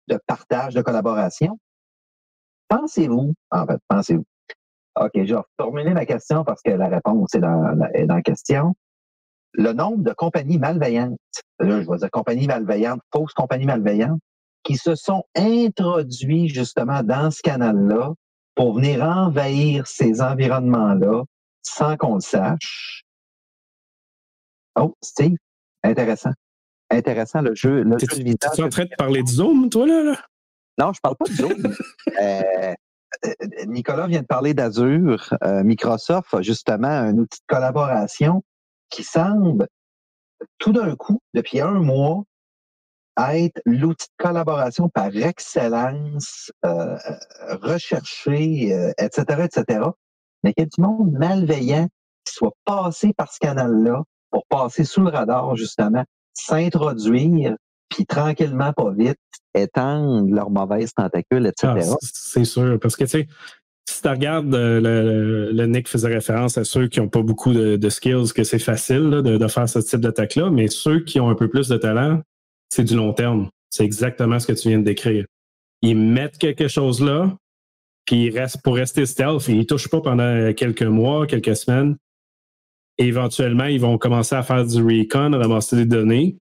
de, partage, de collaboration. Pensez-vous, en fait, pensez-vous? OK, je vais formuler ma question parce que la réponse est dans, est dans la question. Le nombre de compagnies malveillantes, là, je vais dire compagnies malveillantes, fausses compagnies malveillantes, qui se sont introduits justement dans ce canal-là pour venir envahir ces environnements-là sans qu'on le sache. Oh, Steve, intéressant. Intéressant le jeu. Le jeu tu es en train de parler de Zoom, toi, là? Non, je parle pas de Zoom. Euh, euh, Nicolas vient de parler d'Azure. Euh, Microsoft a justement un outil de collaboration qui semble tout d'un coup, depuis un mois, être l'outil de collaboration par excellence, euh, recherché, etc., euh, etc. mais qu'il y ait du monde malveillant qui soit passé par ce canal-là pour passer sous le radar, justement, s'introduire, puis tranquillement, pas vite, étendre leurs mauvaises tentacules, etc. Ah, c'est sûr, parce que tu sais, si tu regardes, euh, le, le, Nick faisait référence à ceux qui n'ont pas beaucoup de, skills, que c'est facile de, faire ce type d'attaque-là, mais ceux qui ont un peu plus de talent, c'est du long terme. C'est exactement ce que tu viens de décrire. Ils mettent quelque chose là, puis ils restent pour rester stealth, ils ne touchent pas pendant quelques mois, quelques semaines. Éventuellement, ils vont commencer à faire du recon, ramasser des données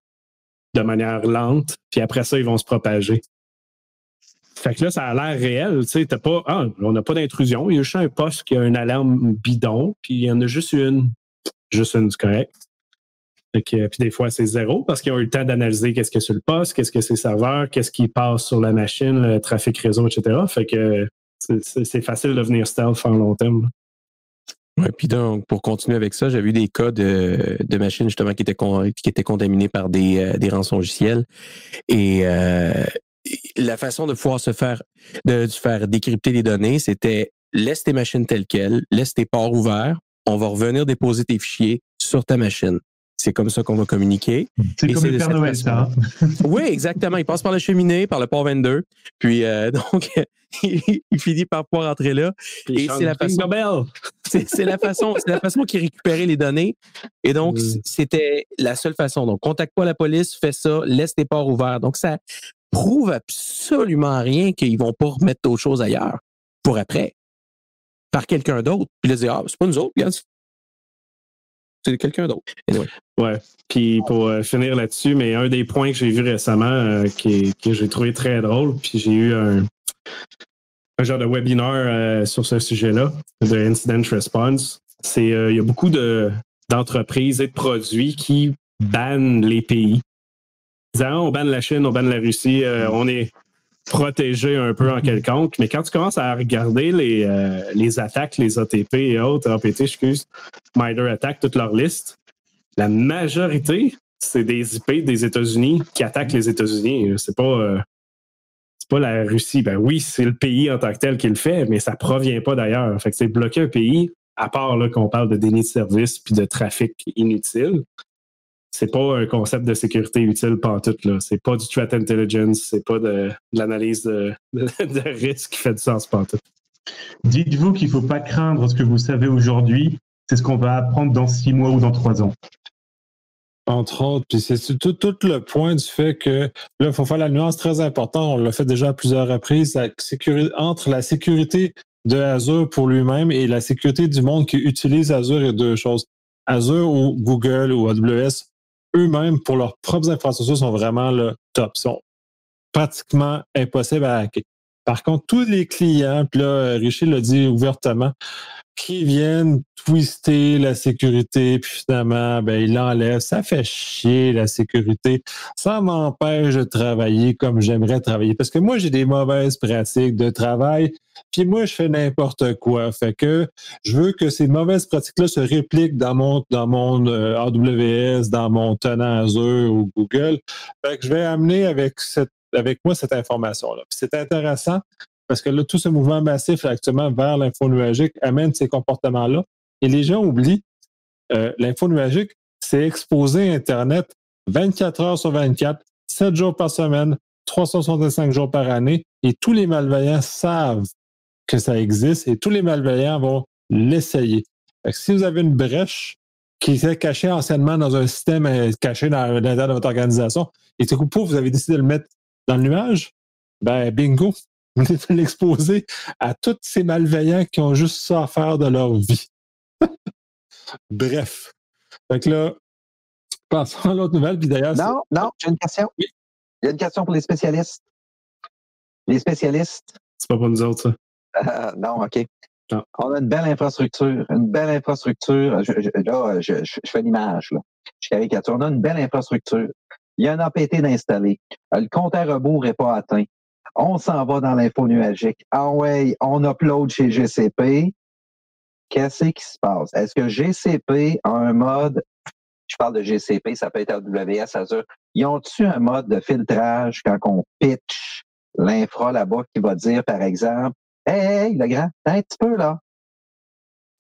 de manière lente, puis après ça, ils vont se propager. Fait que là, ça a l'air réel. Tu sais, t'as pas, ah, on n'a pas d'intrusion. Il y a juste un poste qui a une alarme bidon, puis il y en a juste une. Juste une, c'est correct. Fait que, puis des fois, c'est zéro parce qu'ils ont eu le temps d'analyser qu'est-ce que c'est le poste, qu'est-ce que c'est serveur, qu'est-ce qui passe sur la machine, le trafic réseau, etc. Fait que c'est facile de venir stealth en long terme. Ouais, puis donc, pour continuer avec ça, j'ai vu des cas de, de machines justement qui étaient, qui étaient contaminées par des, euh, des rançongiciels. Et euh, la façon de pouvoir se faire, de, se faire décrypter les données, c'était laisse tes machines telles quelles, laisse tes ports ouverts, on va revenir déposer tes fichiers sur ta machine. C'est comme ça qu'on va communiquer. C'est comme le Père Noël, ça. Hein? oui, exactement. Il passe par la cheminée, par le port 22. Puis, euh, donc, il, finit par pouvoir rentrer là. et c'est la façon. C'est la façon, c'est la façon qu'il récupérait les données. Et donc, c'était la seule façon. Donc, contacte pas la police, fais ça, laisse tes ports ouverts. Donc, ça prouve absolument rien qu'ils vont pas remettre d'autres choses ailleurs pour après par quelqu'un d'autre. Puis là, dire, ah, c'est pas nous autres, c'est quelqu'un d'autre. Anyway. Ouais. Puis pour euh, finir là-dessus, mais un des points que j'ai vu récemment euh, qui, que j'ai trouvé très drôle, puis j'ai eu un, un genre de webinaire euh, sur ce sujet-là, de Incident Response. C'est il y a beaucoup de, d'entreprises et de produits qui bannent les pays. Disant, ah, on banne la Chine, on banne la Russie, on est protégé un peu en quelconque. Mais quand tu commences à regarder les, les attaques, les ATP et autres, APT, excuse, MITRE Attack, toute leur liste, la majorité, c'est des IP des États-Unis qui attaquent les États-Unis. C'est pas, euh, pas la Russie. Ben oui, c'est le pays en tant que tel qui le fait, mais ça provient pas d'ailleurs. Fait que c'est bloquer un pays, à part là qu'on parle de déni de service puis de trafic inutile. C'est pas un concept de sécurité utile pantoute, là. C'est pas du threat intelligence, c'est pas de, l'analyse de, de, risque qui fait du sens pantoute. Dites-vous qu'il ne faut pas craindre ce que vous savez aujourd'hui, c'est ce qu'on va apprendre dans six mois ou dans trois ans. Entre autres, puis c'est tout, tout, le point du fait que là, il faut faire la nuance très importante, on l'a fait déjà à plusieurs reprises, la sécurité, entre la sécurité de Azure pour lui-même et la sécurité du monde qui utilise Azure et deux choses. Azure ou Google ou AWS, eux-mêmes, pour leurs propres infrastructures, sont vraiment le top, sont pratiquement impossibles à hacker. Par contre, tous les clients, puis là, Richie l'a dit ouvertement, qui viennent twister la sécurité, puis finalement, ben, il l'enlève. Ça fait chier la sécurité. Ça m'empêche de travailler comme j'aimerais travailler. Parce que moi, j'ai des mauvaises pratiques de travail, puis moi, je fais n'importe quoi. Fait que je veux que ces mauvaises pratiques-là se répliquent dans mon, dans mon euh, AWS, dans mon tenant Azure ou Google. Fait que je vais amener avec cette avec moi cette information-là. C'est intéressant parce que là, tout ce mouvement massif actuellement vers l'info nuagique amène ces comportements-là. Et les gens oublient, euh, l'info nuagique, c'est exposé à Internet 24 heures sur 24, 7 jours par semaine, 365 jours par année, et tous les malveillants savent que ça existe et tous les malveillants vont l'essayer. Si vous avez une brèche qui s'est cachée anciennement dans un système euh, caché dans l'intérieur de votre organisation, et tout coup, vous avez décidé de le mettre dans le nuage, ben bingo, vous êtes l'exposer à tous ces malveillants qui ont juste ça à faire de leur vie. Bref. Fait là, passons à l'autre nouvelle. Puis d'ailleurs. Non, non, j'ai une question. Il y a une question pour les spécialistes. Les spécialistes. C'est pas pour nous autres, ça. Euh, non, OK. On a une belle infrastructure, une belle infrastructure. là, je, fais l'image. Je caricature. On a une belle infrastructure. Il y a un APT d'installer. Le compte à rebours n'est pas atteint on s'en va dans l'info nuagique. Ah ouais, on upload chez GCP. Qu'est-ce qui se passe? Est-ce que GCP a un mode, je parle de GCP, ça peut être AWS, Azure, ils ont-tu un mode de filtrage quand on pitch l'infra là-bas qui va dire, par exemple, Hey, hey, le grand, un petit peu là.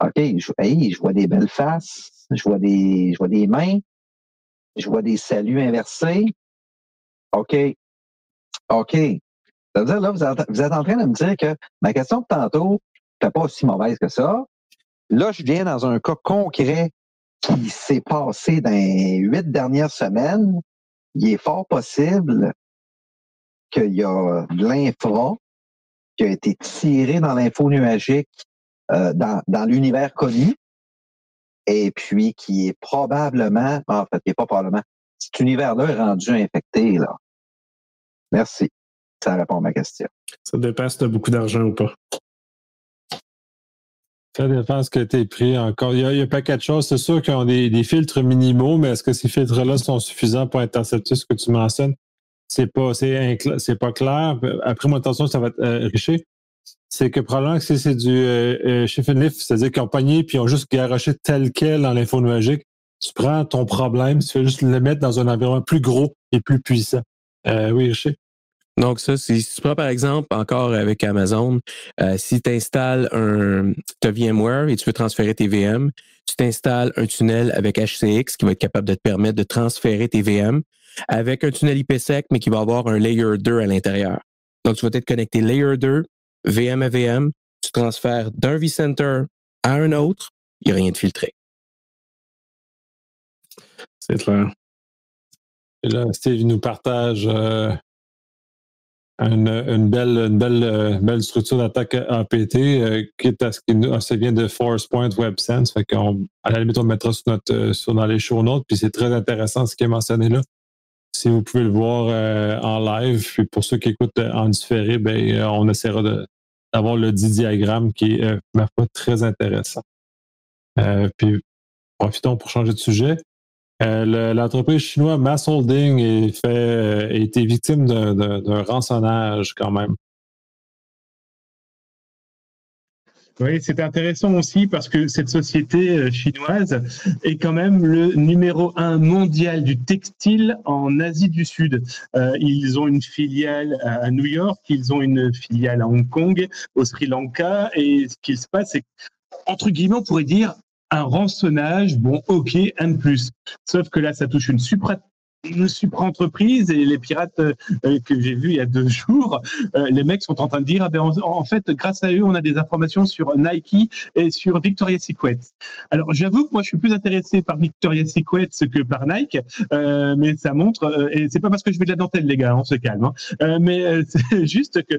OK, hey, je vois des belles faces, je vois des, je vois des mains, je vois des saluts inversés. OK. OK. Ça veut dire, là, vous êtes, en train de me dire que ma question de tantôt n'est pas aussi mauvaise que ça. Là, je viens dans un cas concret qui s'est passé dans les huit dernières semaines. Il est fort possible qu'il y a de l'infra qui a été tiré dans l'info nuagique euh, dans, dans l'univers connu et puis qui est probablement, en fait, qui est pas probablement, cet univers-là est rendu infecté, là. Merci. Ça répond à ma question. Ça dépend si tu as beaucoup d'argent ou pas. Ça dépend ce que tu es pris encore. Il y, a, il y a un paquet de choses. C'est sûr qu'ils ont des, des, filtres minimaux, mais est-ce que ces filtres-là sont suffisants pour intercepter ce que tu mentionnes? C'est pas, c'est, c'est pas clair. Après, mon attention, ça va être euh, riché. C'est que probablement que c'est du euh, euh, c'est-à-dire qu'ils ont pogné puis ils ont juste garoché tel quel dans l'info nuagique. Tu prends ton problème, tu fais juste le mettre dans un environnement plus gros et plus puissant. Euh, oui, Richer? Donc, ça, si tu prends par exemple encore avec Amazon, euh, si tu installes un VMware et tu veux transférer tes VM, tu t'installes un tunnel avec HCX qui va être capable de te permettre de transférer tes VM avec un tunnel IPsec, mais qui va avoir un layer 2 à l'intérieur. Donc, tu vas être connecté layer 2, VM à VM, tu transfères d'un vCenter à un autre, il n'y a rien de filtré. C'est clair. Et là, Steve nous partage euh, une, belle, une belle, euh, belle structure d'attaque APT euh, qui est à ce qui nous, ça vient de Force Point WebSense. Fait qu'on, à la limite, on mettra sur notre, euh, sur, dans les show notes. Puis c'est très intéressant ce qui est mentionné là. Si vous pouvez le voir euh, en live, puis pour ceux qui écoutent en différé, ben, on essaiera d'avoir le dit diagramme qui est, ma foi, très intéressant. puis profitons pour changer de sujet. Euh, L'entreprise chinoise Mass Holding euh, a été victime d'un rançonnage quand même. Oui, c'est intéressant aussi parce que cette société euh, chinoise est quand même le numéro un mondial du textile en Asie du Sud. Euh, ils ont une filiale à New York, ils ont une filiale à Hong Kong, au Sri Lanka, et ce qui se passe, c'est entre guillemets, on pourrait dire un rançonnage, bon, ok, un de plus. Sauf que là, ça touche une supra une super entreprise et les pirates euh, que j'ai vus il y a deux jours, euh, les mecs sont en train de dire ah ben, en, fait grâce à eux on a des informations sur Nike et sur Victoria's Secret. Alors j'avoue que moi je suis plus intéressé par Victoria's Secret que par Nike, euh, mais ça montre euh, et c'est pas parce que je vais de la dentelle les gars, on se calme, hein, euh, mais c'est juste que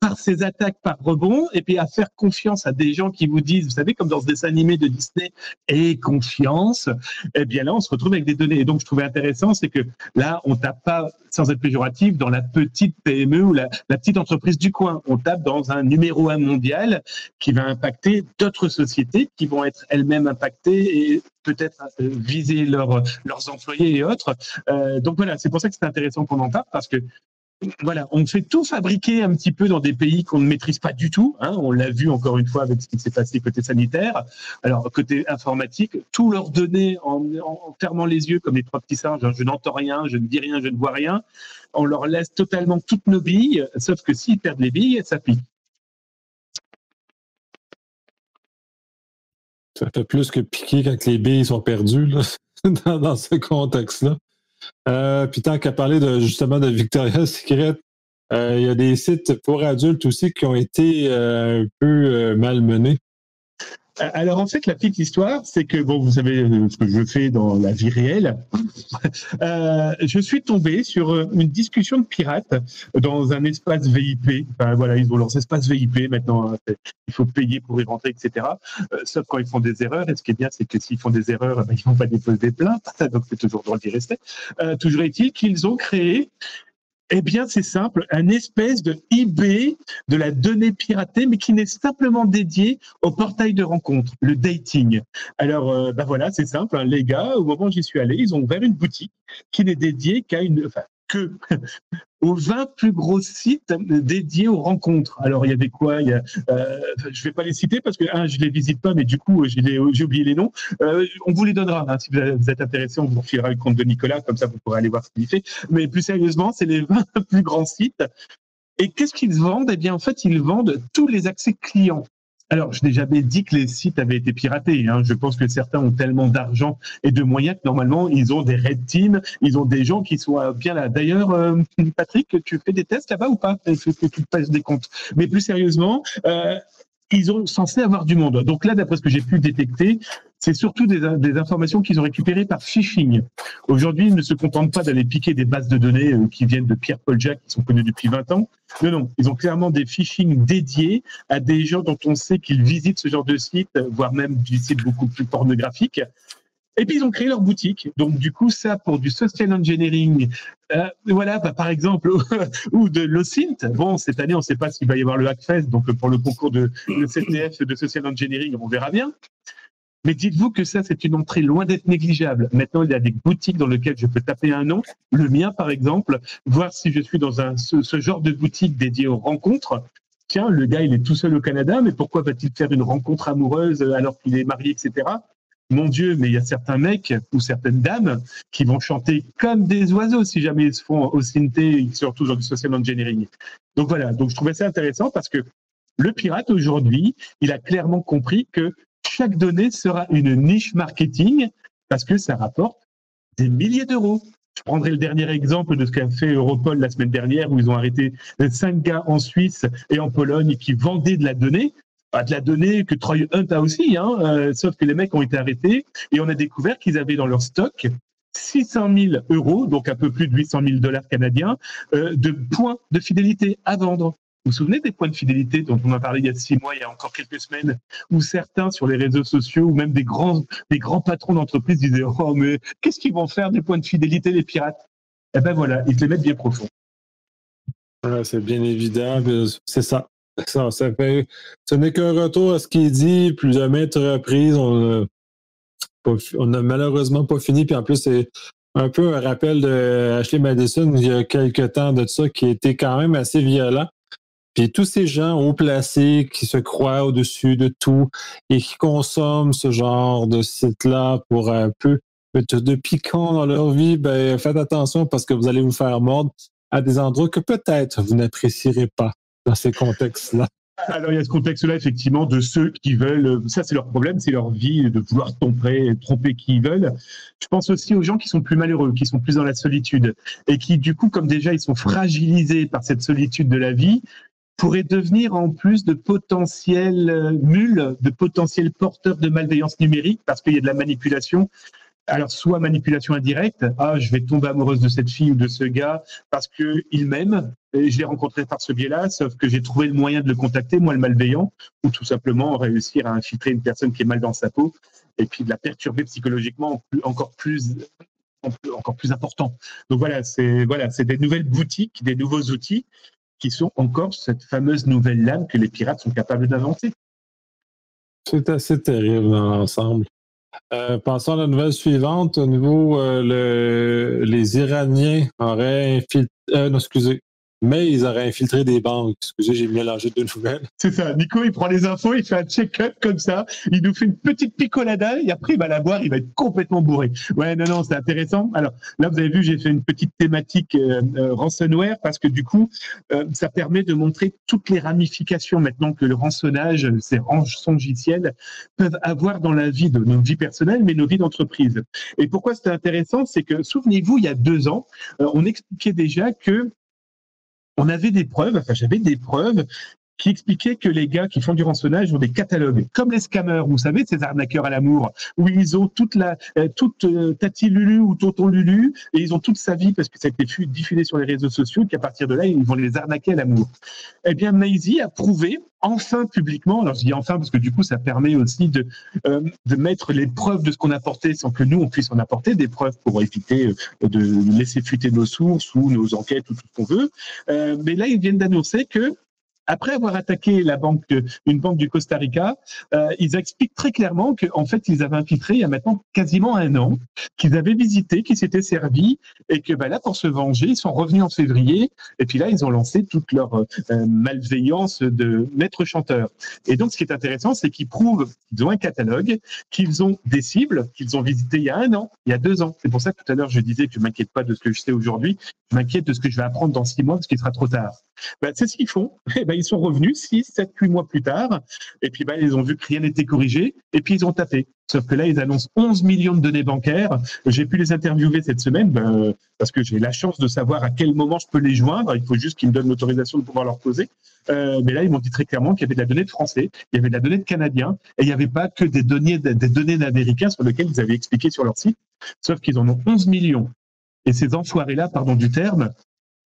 par ces attaques par rebond et puis à faire confiance à des gens qui vous disent, vous savez comme dans ce dessin animé de Disney, et confiance, eh bien là on se retrouve avec des données et donc je trouvais intéressant que là, on tape pas, sans être péjoratif, dans la petite PME ou la, petite entreprise du coin. On tape dans un numéro un mondial qui va impacter d'autres sociétés qui vont être elles-mêmes impactées et peut-être euh, viser leurs employés et autres. Euh, donc voilà, c'est pour ça que c'est intéressant qu'on en parle parce que voilà, on fait tout fabriquer un petit peu dans des pays qu'on ne maîtrise pas du tout. Hein. on l'a vu encore une fois avec ce qui s'est passé côté sanitaire. Alors côté informatique, tout leur donner en, fermant les yeux comme des trois petits singes. Hein. je n'entends rien, je ne dis rien, je ne vois rien. On leur laisse totalement toutes nos billes, sauf que s'ils perdent les billes, ça pique. Ça fait plus que piquer quand les billes sont perdues dans ce contexte-là. Euh, puis tant qu'à parler justement de Victoria's Secret, euh, il y a des sites pour adultes aussi qui ont été euh, un peu malmenés. Alors en fait, la petite histoire, c'est que bon, vous savez ce que je fais dans la vie réelle. euh, je suis tombé sur une discussion de pirates dans un espace VIP. Voilà, ils ont leurs espaces VIP maintenant. Hein, il faut payer pour y rentrer, etc. Euh, sauf quand ils font des erreurs. Et ce qui est bien, c'est que s'ils font des erreurs, ben, ils vont pas déposer des plaintes. Donc c'est toujours droit d'y rester. Euh, toujours est-il qu'ils ont créé eh bien, c'est simple, un espèce de eBay de la donnée piratée, mais qui n'est simplement dédié au portail de rencontre, le dating. Alors, euh, ben voilà, c'est simple. Hein, les gars, au moment où j'y suis allé, ils ont ouvert une boutique qui n'est dédiée qu'à une, enfin, que aux 20 plus gros sites dédiés aux rencontres. Alors, il y avait quoi? Il y a, euh, Je vais pas les citer parce que, un, je les visite pas, mais du coup, j'ai oublié les noms. Euh, on vous les donnera. Hein, si vous êtes intéressé, on vous filera le compte de Nicolas, comme ça, vous pourrez aller voir ce qu'il fait. Mais plus sérieusement, c'est les 20 plus grands sites. Et qu'est-ce qu'ils vendent? Eh bien, en fait, ils vendent tous les accès clients. Alors, je n'ai jamais dit que les sites avaient été piratés. Hein. Je pense que certains ont tellement d'argent et de moyens que normalement, ils ont des red teams, ils ont des gens qui sont bien là. D'ailleurs, euh, Patrick, tu fais des tests là-bas ou pas? Est-ce que tu passes des comptes? Mais plus sérieusement, euh, ils ont censé avoir du monde. Donc là, d'après ce que j'ai pu détecter, c'est surtout des, informations qu'ils ont récupérées par phishing. Aujourd'hui, ils ne se contentent pas d'aller piquer des bases de données euh, qui viennent de Pierre Paul Jack, qui sont connus depuis 20 ans. Non, non, ils ont clairement des phishing dédiés à des gens dont on sait qu'ils visitent ce genre de site, voire même des sites beaucoup plus pornographiques. Et puis ils ont créé leur boutique. Donc du coup, ça pour du social engineering, euh, voilà, bah, par exemple, ou de l'OSINT. Bon, cette année, on ne sait pas s'il va y avoir le Hackfest, donc pour le concours de le CTF de social engineering, on verra bien. Mais dites-vous que ça, c'est une entrée loin d'être négligeable. Maintenant, il y a des boutiques dans lesquelles je peux taper un nom, le mien par exemple, voir si je suis dans un, ce, genre de boutique dédiée aux rencontres. Tiens, le gars, il est tout seul au Canada, mais pourquoi va-t-il faire une rencontre amoureuse alors qu'il est marié, etc. Mon Dieu, mais il y a certains mecs ou certaines dames qui vont chanter comme des oiseaux si jamais ils se font au synthé, surtout dans le social engineering. Donc voilà, donc je trouvais ça intéressant parce que le pirate aujourd'hui, il a clairement compris que chaque donnée sera une niche marketing parce que ça rapporte des milliers d'euros. Je prendrai le dernier exemple de ce qu'a fait Europol la semaine dernière où ils ont arrêté cinq gars en Suisse et en Pologne qui vendaient de la donnée. Pas de la donnée que Troy Hunt a aussi, hein, euh, sauf que les mecs ont été arrêtés et on a découvert qu'ils avaient dans leur stock 600 000 euros, donc un peu plus de 800 000 dollars canadiens, euh, de points de fidélité à vendre. Vous vous souvenez des points de fidélité dont on a parlé il y a six mois, il y a encore quelques semaines, où certains sur les réseaux sociaux ou même des grands, des grands patrons d'entreprise disaient Oh, mais qu'est-ce qu'ils vont faire des points de fidélité, les pirates? Eh ben voilà, ils te les mettent bien profond. Ouais, c'est bien évident. C'est ça. Ça, ce n'est qu'un retour à ce qu'il dit plus de maintes reprises. On a, pas, on a malheureusement pas fini. Puis en plus, c'est un peu un rappel de Ashley Madison il y a quelques temps de ça qui était quand même assez violent. Puis tous ces gens haut placés qui se croient au-dessus de tout et qui consomment ce genre de site-là pour un peu de piquant dans leur vie, ben faites attention parce que vous allez vous faire mordre à des endroits que peut-être vous n'apprécierez pas dans ces contextes-là. Alors, il y a ce contexte-là, effectivement, de ceux qui veulent, ça c'est leur problème, c'est leur vie, de vouloir tromper, tromper qui ils veulent. Je pense aussi aux gens qui sont plus malheureux, qui sont plus dans la solitude, et qui, du coup, comme déjà ils sont fragilisés par cette solitude de la vie, pourraient devenir en plus de potentiels mules, de potentiels porteurs de malveillance numérique, parce qu'il y a de la manipulation alors, soit manipulation indirecte, ah, je vais tomber amoureuse de cette fille ou de ce gars parce qu'il m'aime, et je l'ai rencontré par ce biais-là, sauf que j'ai trouvé le moyen de le contacter, moi le malveillant, ou tout simplement réussir à infiltrer une personne qui est mal dans sa peau, et puis de la perturber psychologiquement encore plus encore plus important. Donc voilà, c'est voilà, c'est des nouvelles boutiques, des nouveaux outils qui sont encore cette fameuse nouvelle lame que les pirates sont capables d'inventer. C'est assez terrible dans l'ensemble. Euh, passons à la nouvelle suivante. Au niveau, euh, le, les Iraniens auraient infiltré. Euh, non, excusez. Mais ils auraient infiltré des banques. Excusez, j'ai mélangé deux nouvelles. C'est ça. Nico, il prend les infos, il fait un check-up comme ça. Il nous fait une petite picolada et après, il va la boire, il va être complètement bourré. Ouais, non, non, c'est intéressant. Alors, là, vous avez vu, j'ai fait une petite thématique euh, euh, ransomware parce que du coup, euh, ça permet de montrer toutes les ramifications maintenant que le rançonnage, ces rançongiciels, peuvent avoir dans la vie de nos vies personnelles, mais nos vies d'entreprise. Et pourquoi c'était intéressant, c'est que, souvenez-vous, il y a deux ans, on expliquait déjà que on avait des preuves, enfin j'avais des preuves qui expliquaient que les gars qui font du rançonnage ont des catalogues, comme les scammers, vous savez, ces arnaqueurs à l'amour, où ils ont toute la, euh, toute euh, Tati Lulu ou Tonton Lulu, et ils ont toute sa vie parce que ça a été diffusé sur les réseaux sociaux, qu'à partir de là, ils vont les arnaquer à l'amour. Eh bien, Maisie a prouvé enfin publiquement, alors je dis enfin parce que du coup ça permet aussi de, euh, de mettre les preuves de ce qu'on a apporté sans que nous on puisse en apporter des preuves pour éviter euh, de laisser fuiter nos sources ou nos enquêtes ou tout ce qu'on veut. Euh, mais là ils viennent d'annoncer que après avoir attaqué la banque, une banque du Costa Rica, euh, ils expliquent très clairement qu'en fait, ils avaient infiltré il y a maintenant quasiment un an, qu'ils avaient visité, qu'ils s'étaient servis, et que ben là, pour se venger, ils sont revenus en février, et puis là, ils ont lancé toute leur euh, malveillance de maître chanteur. Et donc, ce qui est intéressant, c'est qu'ils prouvent qu'ils ont un catalogue, qu'ils ont des cibles, qu'ils ont visité il y a un an, il y a deux ans. C'est pour ça que tout à l'heure, je disais que je m'inquiète pas de ce que je sais aujourd'hui, je m'inquiète de ce que je vais apprendre dans six mois, parce qu'il sera trop tard. Ben, c'est ce qu'ils font. Eh ben, ils sont revenus 6, 7, 8 mois plus tard. Et puis, bah, ils ont vu que rien n'était corrigé. Et puis, ils ont tapé. Sauf que là, ils annoncent 11 millions de données bancaires. J'ai pu les interviewer cette semaine ben, parce que j'ai la chance de savoir à quel moment je peux les joindre. Il faut juste qu'ils me donnent l'autorisation de pouvoir leur poser. Euh, mais là, ils m'ont dit très clairement qu'il y avait de la donnée de français, il y avait de la donnée de canadiens, et il n'y avait pas que des données, des données d'américains sur lesquelles ils avaient expliqué sur leur site. Sauf qu'ils en ont 11 millions. Et ces enfoirés-là, pardon du terme,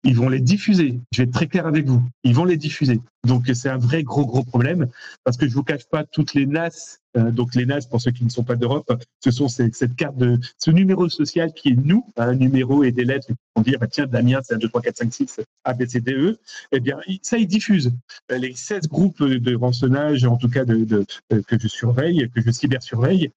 ils vont les diffuser. Je vais être très clair avec vous. Ils vont les diffuser. Donc c'est un vrai gros gros problème parce que je vous cache pas toutes les NAS. Euh, donc les NAS pour ceux qui ne sont pas d'Europe, ce sont cette carte de ce numéro social qui est nous, un numéro et des lettres qui vont dire bah, tiens Damien c'est un 2 3 4 5 6 A B C D E. Eh bien ça ils diffusent. Euh, les 16 groupes de rançonnage en tout cas de, de, euh, que je surveille, que je cybersurveille,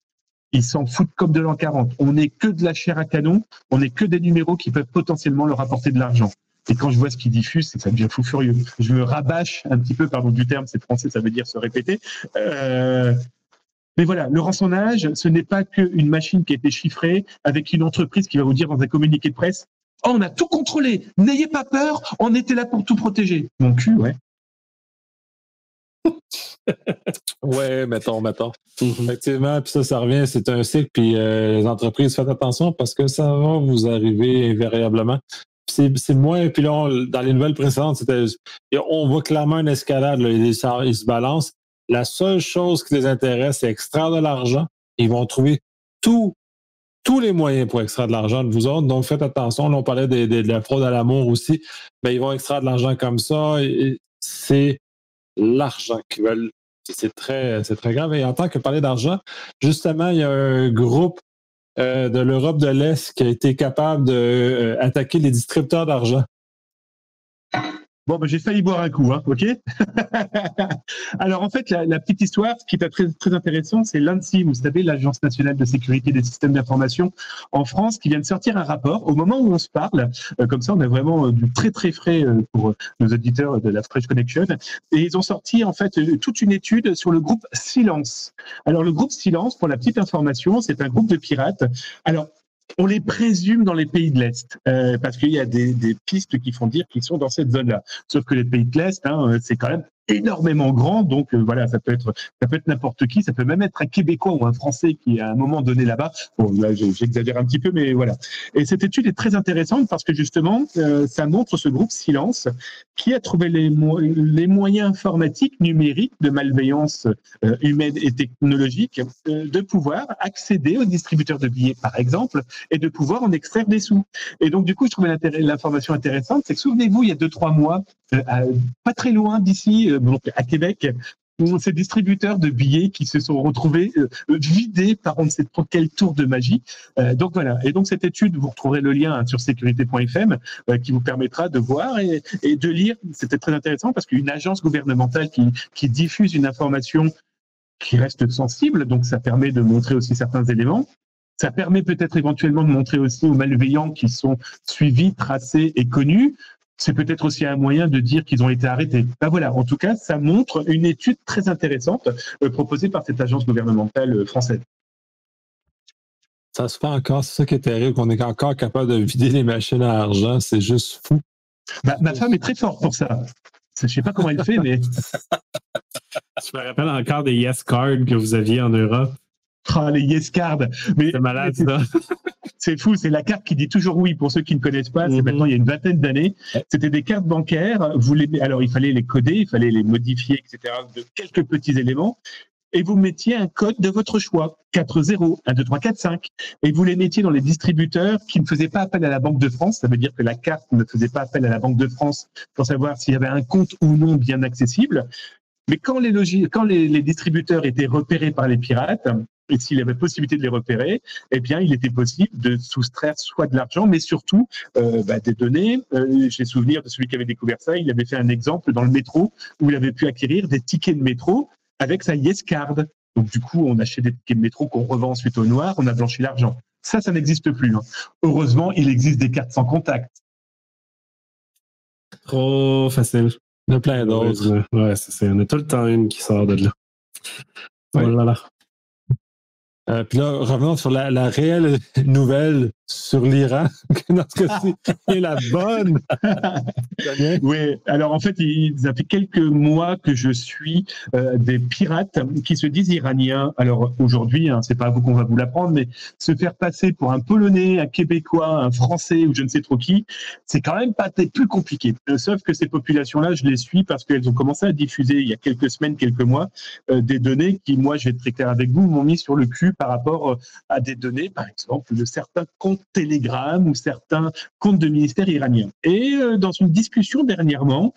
ils s'en foutent comme de l'an 40. On n'est que de la chair à canon, on n'est que des numéros qui peuvent potentiellement leur apporter de l'argent. Et quand je vois ce qu'ils diffusent, ça devient fou furieux. Je me rabâche un petit peu, pardon du terme, c'est français, ça veut dire se répéter. Euh, mais voilà, le rançonnage, ce n'est pas qu'une machine qui a été chiffrée avec une entreprise qui va vous dire dans un communiqué de presse Oh, on a tout contrôlé, n'ayez pas peur, on était là pour tout protéger. Mon cul, ouais. ouais, mettons, mettons. Mm-hmm. Effectivement, puis ça, ça revient, c'est un cycle, puis euh, les entreprises, faites attention parce que ça va vous arriver invariablement c'est moins. Puis là, dans les nouvelles précédentes, c'était, on voit clairement une escalade. ils, se balancent. La seule chose qui les intéresse, c'est extraire de l'argent. Ils vont trouver tous les moyens pour extraire de l'argent de vous autres. Donc, faites attention. Là, on parlait de, la fraude à l'amour aussi. Mais ils vont extraire de l'argent comme ça. C'est l'argent qu'ils veulent. C'est très, c'est très grave. Et en tant que parler d'argent, justement, il y a un groupe euh, de l'Europe de l'Est qui a été capable d'attaquer euh, les distributeurs d'argent. Bon, ben, j'ai failli boire un coup, hein, ok? Alors, en fait, la, petite histoire, ce qui est très, très intéressant, c'est l'ANSI, vous savez, l'Agence nationale de sécurité des systèmes d'information en France, qui vient de sortir un rapport. Au moment où on se parle, euh, comme ça, on a vraiment euh, du très, très frais euh, pour nos auditeurs de la Fresh Connection. Et ils ont sorti, en fait, toute une étude sur le groupe Silence. Alors, le groupe Silence, pour la petite information, c'est un groupe de pirates. Alors, on les présume dans les pays de l'Est, euh, parce qu'il y a des, pistes qui font dire qu'ils sont dans cette zone-là. Sauf que les pays de l'Est, hein, c'est quand même énormément grand, donc euh, voilà, ça peut être ça peut être n'importe qui, ça peut même être un Québécois ou un Français qui à un moment donné là-bas. Bon, là j'exagère un petit peu, mais voilà. Et cette étude est très intéressante parce que justement, euh, ça montre ce groupe Silence qui a trouvé les, les moyens informatiques numériques de malveillance euh, humaine et technologique de pouvoir accéder aux distributeurs de billets, par exemple, et de pouvoir en extraire des sous. Et donc du coup, je trouvais l'information intéressante, c'est que souvenez-vous, il y a deux trois mois, pas très loin d'ici euh, à Québec, ces distributeurs de billets qui se sont retrouvés euh, vidés par on ne sait trop quel tour de magie. Euh, donc voilà. Et donc cette étude, vous retrouverez le lien hein, sur sécurité.fm qui vous permettra de voir et, de lire. C'était très intéressant parce qu'une agence gouvernementale qui diffuse une information qui reste sensible, donc ça permet de montrer aussi certains éléments. Ça permet peut-être éventuellement de montrer aussi aux malveillants qui sont suivis, tracés et connus c'est peut-être aussi un moyen de dire qu'ils ont été arrêtés. Ben voilà, en tout cas, ça montre une étude très intéressante euh, proposée par cette agence gouvernementale euh, française. Ça se fait encore, c'est ça qui est terrible, qu'on est encore capable de vider les machines à argent, c'est juste fou. Ma femme est très forte pour ça. Je ne sais pas comment elle fait, mais. Je me rappelle encore des Yes Cards que vous aviez en Europe. Ah, les Yes Cards. C'est malade, ça. C'est fou, c'est la carte qui dit toujours oui pour ceux qui ne connaissent pas. C'est mhm. maintenant il y a une vingtaine d'années. C'était des cartes bancaires. Vous les, alors il fallait les coder, il fallait les modifier, etc. de quelques petits éléments. Et vous mettiez un code de votre choix, 4-0, 1, 2, 3, 4, 5. Et vous les mettiez dans les distributeurs qui ne faisaient pas appel à la Banque de France. Ça veut dire que la carte ne faisait pas appel à la Banque de France pour savoir s'il y avait un compte ou non bien accessible. Mais quand les, quand les distributeurs étaient repérés par les pirates, et s'il avait possibilité de les repérer, eh bien, il était possible de soustraire soit de l'argent, mais surtout euh, bah, des données. Euh, J'ai souvenir de celui qui avait découvert ça. Il avait fait un exemple dans le métro où il avait pu acquérir des tickets de métro avec sa Yes Card. Donc, du coup, on achetait des tickets de métro qu'on revend ensuite au noir. On a blanchi l'argent. Ça, ça n'existe plus. Hein. Heureusement, il existe des cartes sans contact. Trop facile. Il y a plein d'autres. Ouais, c'est On a tout le temps une qui sort de là. Oh là là. Euh, puis là, revenons sur la, la réelle nouvelle sur l'Iran, dans ce cas-ci, la bonne. Oui, alors en fait, il, ça fait quelques mois que je suis euh, des pirates qui se disent iraniens. Alors aujourd'hui, hein, c'est pas à vous qu'on va vous l'apprendre, mais se faire passer pour un Polonais, un Québécois, un Français ou je ne sais trop qui, c'est quand même pas plus compliqué. Euh, sauf que ces populations-là, je les suis parce qu'elles ont commencé à diffuser il y a quelques semaines, quelques mois, euh, des données qui, moi, je vais être très clair avec vous, m'ont mis sur le cul par rapport euh, à des données, par exemple, de certains comptes Telegram ou certains comptes de ministères iraniens. Et euh, dans une discussion dernièrement,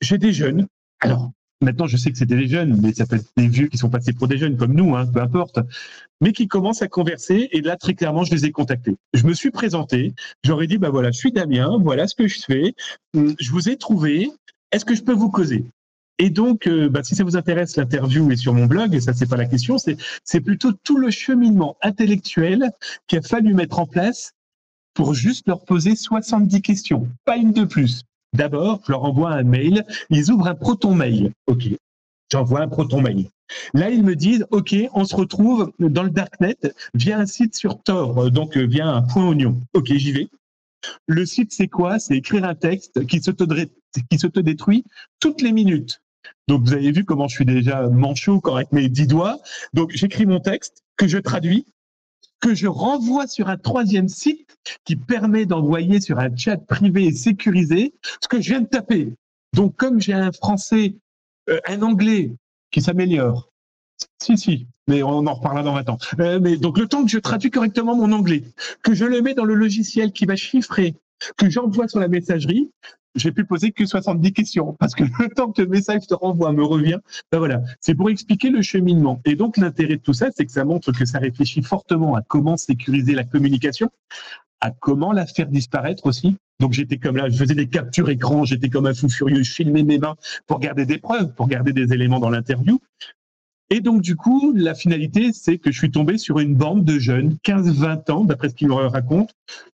j'ai des jeunes. Alors, maintenant, je sais que c'était des jeunes, mais ça peut être des vieux qui sont passés pour des jeunes comme nous, hein, peu importe, mais qui commencent à converser. Et là, très clairement, je les ai contactés. Je me suis présenté. J'aurais dit, bah voilà, je suis Damien, voilà ce que je fais. Hum, Je vous ai trouvé. Est-ce que je peux vous causer? Et donc, euh, bah, si ça vous intéresse, l'interview est sur mon blog, et ça, c'est pas la question, c'est, plutôt tout le cheminement intellectuel qu'il a fallu mettre en place pour juste leur poser 70 questions, pas une de plus. D'abord, je leur envoie un mail, ils ouvrent un proton mail. OK. J'envoie un proton mail. Là, ils me disent, OK, on se retrouve dans le Darknet via un site sur Tor, euh, donc euh, via un point oignon. OK, j'y vais. Le site, c'est quoi? C'est écrire un texte qui s'autodétruit toutes les minutes. Donc, vous avez vu comment je suis déjà manchot quand avec mes dix doigts. Donc, j'écris mon texte que je traduis, que je renvoie sur un troisième site qui permet d'envoyer sur un chat privé et sécurisé ce que je viens de taper. Donc, comme j'ai un français, euh, un anglais qui s'améliore, si, si, mais on en reparlera dans 20 ans. Euh, mais donc, le temps que je traduis correctement mon anglais, que je le mets dans le logiciel qui va chiffrer, que j'envoie sur la messagerie, j'ai pu poser que 70 questions parce que le temps que le message se renvoie me revient. Ben voilà, c'est pour expliquer le cheminement. Et donc l'intérêt de tout ça, c'est que ça montre que ça réfléchit fortement à comment sécuriser la communication, à comment la faire disparaître aussi. Donc j'étais comme là, je faisais des captures écran, j'étais comme un fou furieux, je filmais mes mains pour garder des preuves, pour garder des éléments dans l'interview. Et donc, du coup, la finalité, c'est que je suis tombé sur une bande de jeunes, 15-20 ans, d'après ce qu'ils me racontent.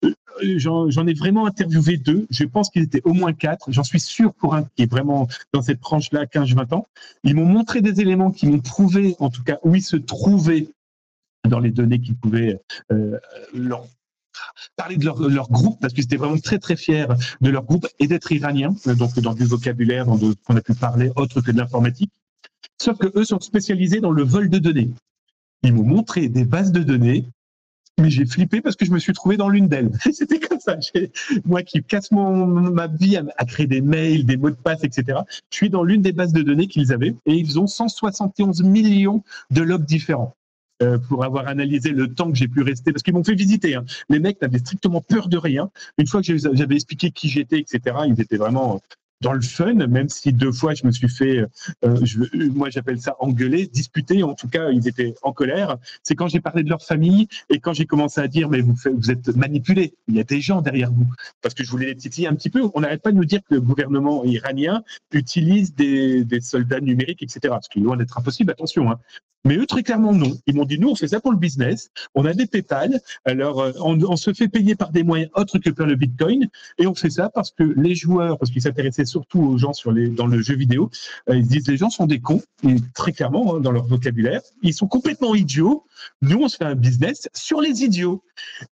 Euh, J'en j'en ai vraiment interviewé deux. Je pense qu'ils étaient au moins quatre. J'en suis sûr pour un qui est vraiment dans cette tranche-là, 15-20 ans. Ils m'ont montré des éléments qui m'ont prouvé, en tout cas, où ils se trouvaient dans les données qu'ils pouvaient euh, leur parler de leur, leur groupe parce que c'était vraiment très très fier de leur groupe et d'être iranien donc dans du vocabulaire dans de ce qu'on a pu parler autre que de l'informatique sauf que eux sont spécialisés dans le vol de données ils m'ont montré des bases de données mais j'ai flippé parce que je me suis trouvé dans l'une d'elles. C'était comme ça. Moi qui casse mon, ma vie à, créer des mails, des mots de passe, etc. Je suis dans l'une des bases de données qu'ils avaient et ils ont 171 millions de logs différents. euh, pour avoir analysé le temps que j'ai pu rester, parce qu'ils m'ont fait visiter. hein. Les mecs n'avaient strictement peur de rien. Une fois que j'avais expliqué qui j'étais, etc., ils étaient vraiment dans le fun, même si deux fois je me suis fait, euh, je- moi j'appelle ça engueuler, disputer, en tout cas ils étaient en colère. C'est quand j'ai parlé de leur famille et quand j'ai commencé à dire mais vous, vous êtes manipulés, il y a des gens derrière vous, parce que je voulais les titiller un petit peu. On n'arrête pas de nous dire que le gouvernement iranien utilise des, des soldats numériques, etc. Ce qui est loin d'être impossible, attention. Hein. Mais eux, très clairement, non. Ils m'ont dit, nous, on fait ça pour le business. On a des PayPal. Alors, euh, on, on se fait payer par des moyens autres que par le Bitcoin. Et on fait ça parce que les joueurs, parce qu'ils s'intéressaient surtout aux gens sur les, dans le jeu vidéo, euh, ils se disent, les gens sont des cons. Et très clairement, hein, dans leur vocabulaire, ils sont complètement idiots. Nous, on se fait un business sur les idiots.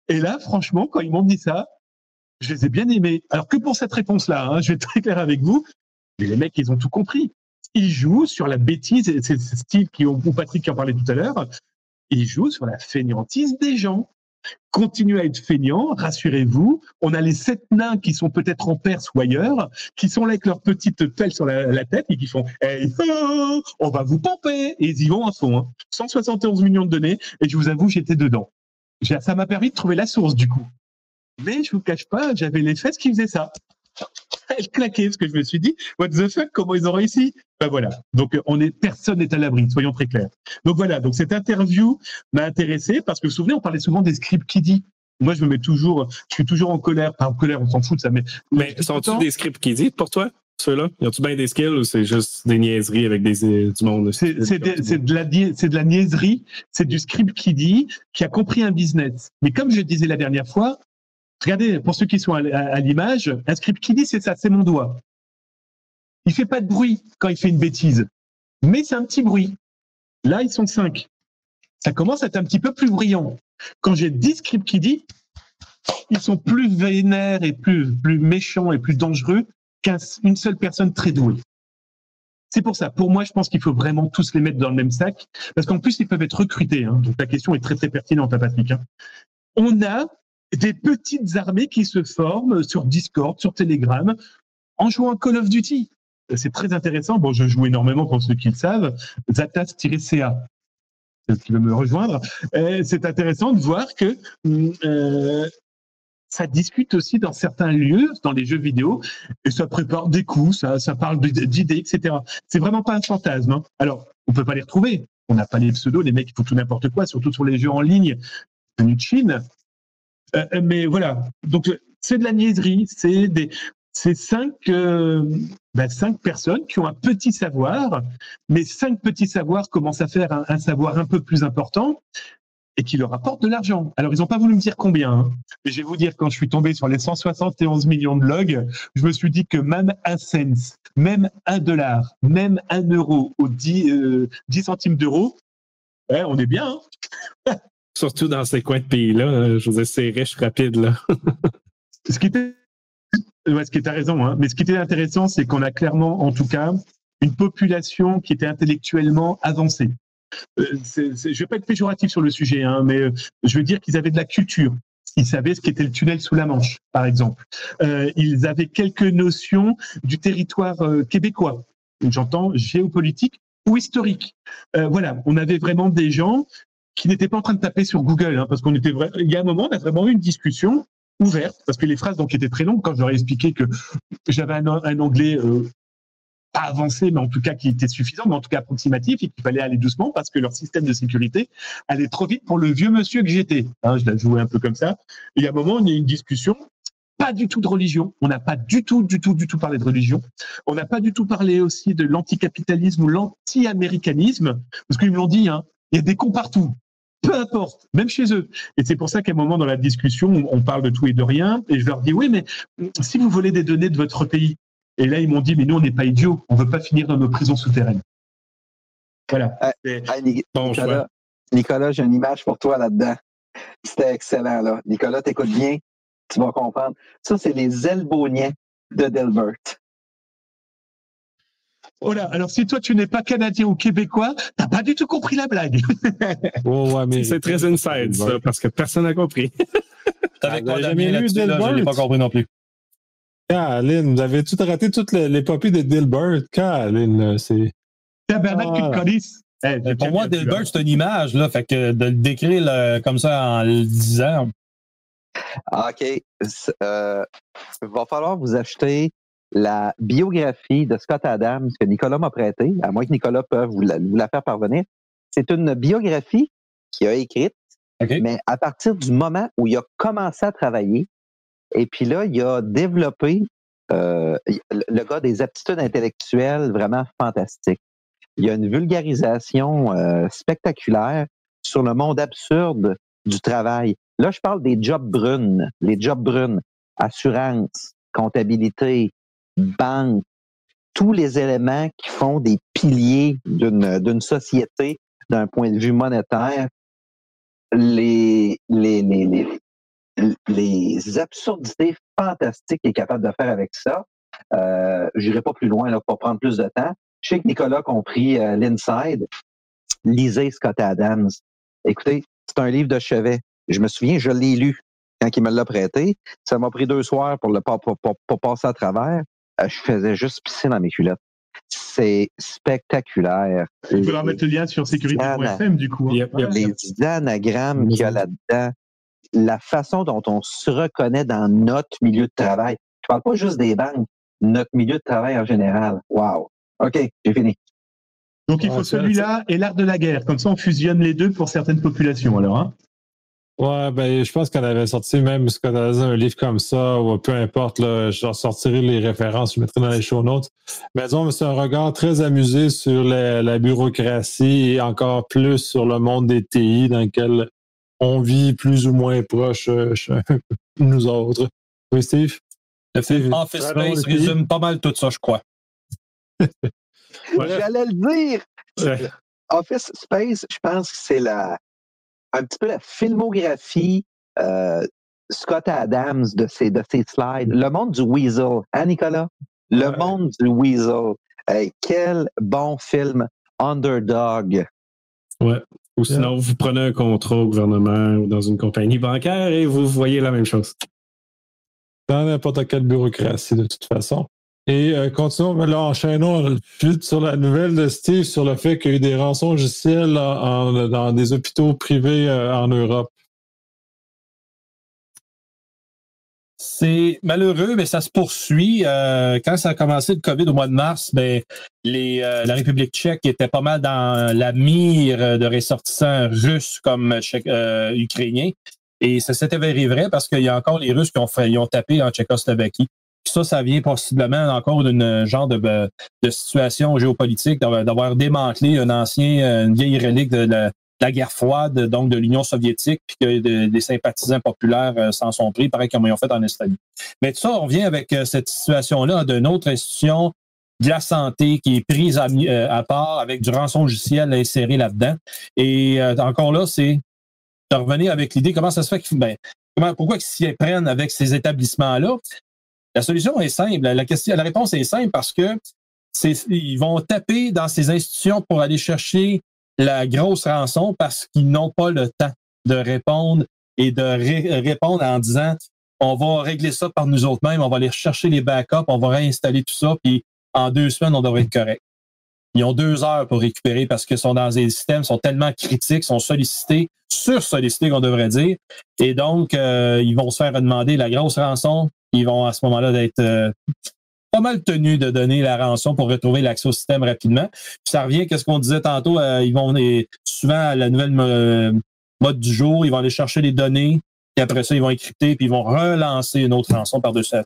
Et là, franchement, quand ils m'ont dit ça, je les ai bien aimés. Alors que pour cette réponse-là, hein, je vais être très clair avec vous, mais les mecs, ils ont tout compris. Ils jouent sur la bêtise, c'est Steve qui, ou Patrick qui en parlait tout à l'heure, ils jouent sur la fainéantise des gens. Continuez à être feignants, rassurez-vous. On a les sept nains qui sont peut-être en Perse ou ailleurs, qui sont là avec leur petite pelle sur la, tête et qui font hey, on va vous pomper Et ils y vont à fond. Hein. 171 millions de données, et je vous avoue, j'étais dedans. Ça m'a permis de trouver la source du coup. Mais je vous cache pas, j'avais les fesses qui faisaient ça. Elle claquait parce que je me suis dit, what the fuck, comment ils ont réussi? Ben voilà. Donc euh, on est, personne n'est à l'abri, soyons très clairs. Donc voilà. Donc cette interview m'a intéressé parce que vous vous souvenez, on parlait souvent des scripts qui dit. Moi, je me mets toujours, je suis toujours en colère. Pas en colère, on s'en fout de ça, mais Mais sont-tu des scripts qui disent pour toi, ceux-là? Y a-tu bien des skills ou c'est juste des niaiseries avec des, euh, du monde? C'est de, la de niaiserie, c'est du script qui dit, qui a compris un business. Mais comme je disais la dernière fois, regardez, pour ceux qui sont à, à- à l'image, un script qui dit, c'est ça, c'est mon doigt. Il fait pas de bruit quand il fait une bêtise, mais c'est un petit bruit. Là, ils sont cinq. ça commence à être un petit peu plus brillant. Quand j'ai 10 scripts qui dit, ils sont plus vénères et plus, plus méchants et plus dangereux qu'une seule personne très douée. C'est pour ça. Pour moi, je pense qu'il faut vraiment tous les mettre dans le même sac, parce qu'en plus, ils peuvent être recrutés. Hein. Donc, la question est très, très pertinente, à hein, Patrick. Hein. On a des petites armées qui se forment sur Discord, sur Telegram, en jouant Call of Duty. C'est très intéressant. Bon, je joue énormément pour ceux qui le savent. Zatas-CA qui veut me rejoindre. C'est intéressant de voir que euh, ça discute aussi dans certains lieux, dans les jeux vidéo, et ça prépare des coups, ça, parle d'idées, etc. C'est vraiment pas un fantasme. Hein. Alors, on peut pas les retrouver. On n'a pas les pseudos, les mecs font tout n'importe quoi, surtout sur les jeux en ligne venus de Chine. Euh, mais voilà. Donc, c'est de la niaiserie, c'est des, c'est cinq, euh, ben, cinq personnes qui ont un petit savoir, mais cinq petits savoirs commencent à faire un, un savoir un peu plus important et qui leur apporte de l'argent. Alors, ils n'ont pas voulu me dire combien, hein. mais je vais vous dire, quand je suis tombé sur les 171 millions de logs, je me suis dit que même un cent, même un dollar, même un euro ou 10, 10 euh, centimes d'euros, on est bien. Hein. Surtout dans ces coins de pays-là, euh, je vous ai c'est riche rapide. Là. ce qui était... Ouais, ce qui est raison, hein. mais ce qui était intéressant, c'est qu'on a clairement, en tout cas, une population qui était intellectuellement avancée. Euh, je ne vais pas être péjoratif sur le sujet, hein, mais euh, je veux dire qu'ils avaient de la culture. Ils savaient ce qu'était le tunnel sous la Manche, par exemple. Euh, ils avaient quelques notions du territoire québécois. J'entends géopolitique ou historique. voilà, on avait vraiment des gens qui n'étaient pas en train de taper sur Google, hein, parce qu'on était il y a un moment, on a vraiment eu une discussion parce que les phrases donc étaient très longues. Quand j'aurais expliqué que j'avais un, anglais pas avancé, mais en tout cas qui était suffisant, mais en tout cas approximatif, et qu'il fallait aller doucement parce que leur système de sécurité allait trop vite pour le vieux monsieur que j'étais. Hein, je l'ai joué un peu comme ça. Et il y a un moment, on a eu une discussion, pas du tout de religion. On n'a pas du tout, du tout, du tout parlé de religion. On n'a pas du tout parlé aussi de l'anticapitalisme ou l'anti-américanisme, parce qu'ils me l'ont dit, hein, il y a des cons partout. Peu importe, même chez eux. Et c'est pour ça qu'à un moment dans la discussion, on parle de tout et de rien. Et je leur dis, oui, mais si vous volez des données de votre pays, et là, ils m'ont dit, mais nous, on n'est pas idiots, on ne veut pas finir dans nos prisons souterraines. Voilà. Nicolas, j'ai une image pour toi là-dedans. C'était excellent, là. Nicolas, t'écoutes bien, tu vas comprendre. Ça, c'est les Elboniens de Delbert. Voilà. Alors, si toi, tu n'es pas Canadien ou Québécois, t'as pas du tout compris la blague. oh, ouais, c'est très inside, ça, parce que personne n'a compris. T'avais ah, jamais lu Delbert? Je l'ai pas compris non plus. Caroline, vous avez tout raté toutes les, papiers de Dilbert. Caroline, c'est. Tabernacle qui te connaissent. pour moi, Dilbert, c'est une image, là. Fait que de le décrire comme ça en le disant. Ah, OK. Il euh, va falloir vous acheter la biographie de Scott Adams que Nicolas m'a prêtée, à moins que Nicolas peut vous la, faire parvenir. C'est une biographie qu'il a écrite, mais à partir du moment où il a commencé à travailler, et puis là, il a développé euh, le gars des aptitudes intellectuelles vraiment fantastiques. Il y a une vulgarisation euh, spectaculaire sur le monde absurde du travail. Là, je parle des jobs brunes, les jobs brunes, assurance, comptabilité, banque, tous les éléments qui font des piliers d'une société d'un point de vue monétaire. Les, les, les, les absurdités fantastiques qu'il est capable de faire avec ça. Euh, J'irai pas plus loin là, pour prendre plus de temps. Je sais que Nicolas a compris euh, l'inside. Lisez Scott Adams. Écoutez, c'est un livre de chevet. Je me souviens, je l'ai lu quand il me l'a prêté. Ça m'a pris deux soirs pour, le, pour, pour, passer à travers. Euh, je faisais juste pisser dans mes culottes. C'est spectaculaire. Tu peux leur mettre le lien sur sécurité.fm du coup. Hein. Les anagrammes qu'il y a là-dedans la façon dont on se reconnaît dans notre milieu de travail. Je parle pas juste des banques, notre milieu de travail en général. Wow. OK, j'ai fini. Donc il faut celui-là et l'art de la guerre. Comme ça, on fusionne les deux pour certaines populations, alors. Hein? Ouais, ben, je pense qu'on avait sorti même ce qu'on avait un livre comme ça, ou peu importe, là, je sortirai les références, je mettrai dans les show notes. Mais disons, c'est un regard très amusé sur la, bureaucratie et encore plus sur le monde des TI dans lequel on vit plus ou moins proche euh, nous autres. Oui, Steve? Office Space résume pas mal tout ça, je crois. J'allais le dire. Office Space, je pense que c'est la, un petit peu la filmographie euh, Scott Adams de ces, de ces slides. Le monde du Weasel, hein, Nicolas? Le Ouais. monde du Weasel. Hey, quel bon film underdog. Ou sinon, vous prenez un contrat au gouvernement ou dans une compagnie bancaire et vous voyez la même chose. Dans n'importe quelle bureaucratie, de toute façon. Et euh, continuons, là, enchaînons vite sur la nouvelle de Steve sur le fait qu'il y a eu des rançons en- dans des hôpitaux privés euh, en Europe. C'est malheureux, mais ça se poursuit. Euh, quand ça a commencé le COVID au mois de mars, ben, euh, la République tchèque était pas mal dans la mire de ressortissants russes comme euh, ukrainiens. Et ça s'est avéré vrai parce qu'il y a encore les Russes qui ont tapé en Tchécoslovaquie. Ça, ça vient possiblement encore d'une genre de, de situation géopolitique, d'avoir démantelé un ancien, euh, une vieille relique de la, guerre froide, donc de l'Union soviétique, puis que de- des sympathisants populaires euh, s'en sont pris, pareil comme ils ont fait en Estonie. Mais tout ça, on revient avec euh, cette situation-là d'une autre institution de la santé qui est prise à, euh, part avec du rançon logiciel inséré là-dedans. Et euh, encore là, c'est de revenir avec l'idée comment ça se fait qu'ils ben, pourquoi ils s'y prennent avec ces établissements-là? La solution est simple. La, réponse est simple parce que ils vont taper dans ces institutions pour aller chercher la grosse rançon parce qu'ils n'ont pas le temps de répondre et de ré- répondre en disant on va régler ça par nous autres mêmes, on va aller chercher les backups, on va réinstaller tout ça, puis en deux semaines, on devrait être correct. Ils ont deux heures pour récupérer parce qu'ils sont dans des systèmes, sont tellement critiques, sont sollicités, sursollicités qu'on devrait dire. Et donc, euh, ils vont se faire demander la grosse rançon. Ils vont à ce moment-là d'être euh, pas mal tenus de donner la rançon pour retrouver l'accès au système rapidement. Puis ça revient à ce qu'on disait tantôt. euh, ils vont souvent à la nouvelle euh, mode du jour, ils vont aller chercher les données, puis après ça, ils vont encrypter, puis ils vont relancer une autre rançon par-dessus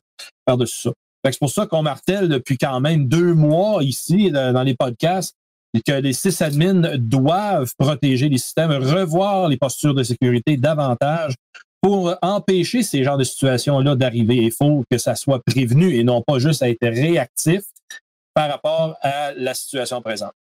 par-dessus ça. C'est pour ça qu'on martèle depuis quand même deux mois ici dans les podcasts que les sysadmins doivent protéger les systèmes, revoir les postures de sécurité davantage pour empêcher ces genres de situations-là d'arriver. Il faut que ça soit prévenu et non pas juste à être réactif par rapport à la situation présente.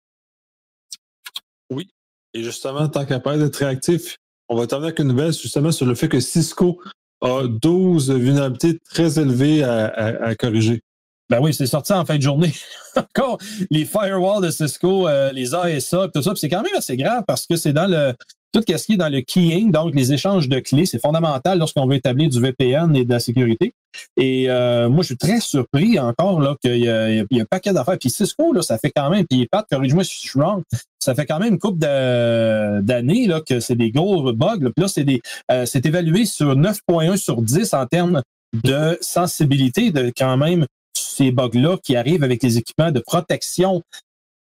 Et justement, tant qu'à parler d'être réactif, on va terminer avec une nouvelle justement sur le fait que Cisco a 12 vulnérabilités très élevées à, à- à corriger. Ben oui, c'est sorti en fin de journée. Encore les firewalls de Cisco, euh, les ASA, tout ça. C'est quand même assez grave parce que c'est dans le tout ce qui est dans le keying, donc les échanges de clés, c'est fondamental lorsqu'on veut établir du VPN et de la sécurité. Et euh, moi, je suis très surpris encore là qu'il y, y a un paquet d'affaires. Puis Cisco, là, ça fait quand même, puis Pat, corrige-moi si je suis wrong, ça fait quand même une couple d'années là, que c'est des gros bugs. là. Puis là, c'est des euh, c'est évalué sur 9.1 sur 10 en termes de sensibilité de quand même ces bugs-là qui arrivent avec les équipements de protection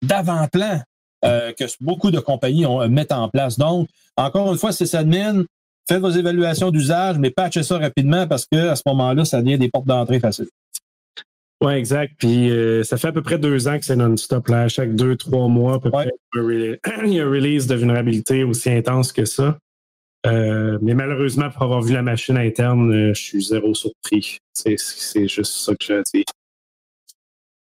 d'avant-plan euh, que beaucoup de compagnies ont, mettent en place. Donc, encore une fois, c'est admin, faites vos évaluations d'usage, mais patchez ça rapidement parce que à ce moment-là, ça devient des portes d'entrée faciles. Oui, exact. Puis euh, ça fait à peu près deux ans que c'est non-stop. Là. Chaque deux, trois mois, à peu Ouais. près, il y a un release de vulnérabilité aussi intense que ça. Euh, mais malheureusement, pour avoir vu la machine interne, euh, je suis zéro surpris. C'est c'est juste ça que je dis.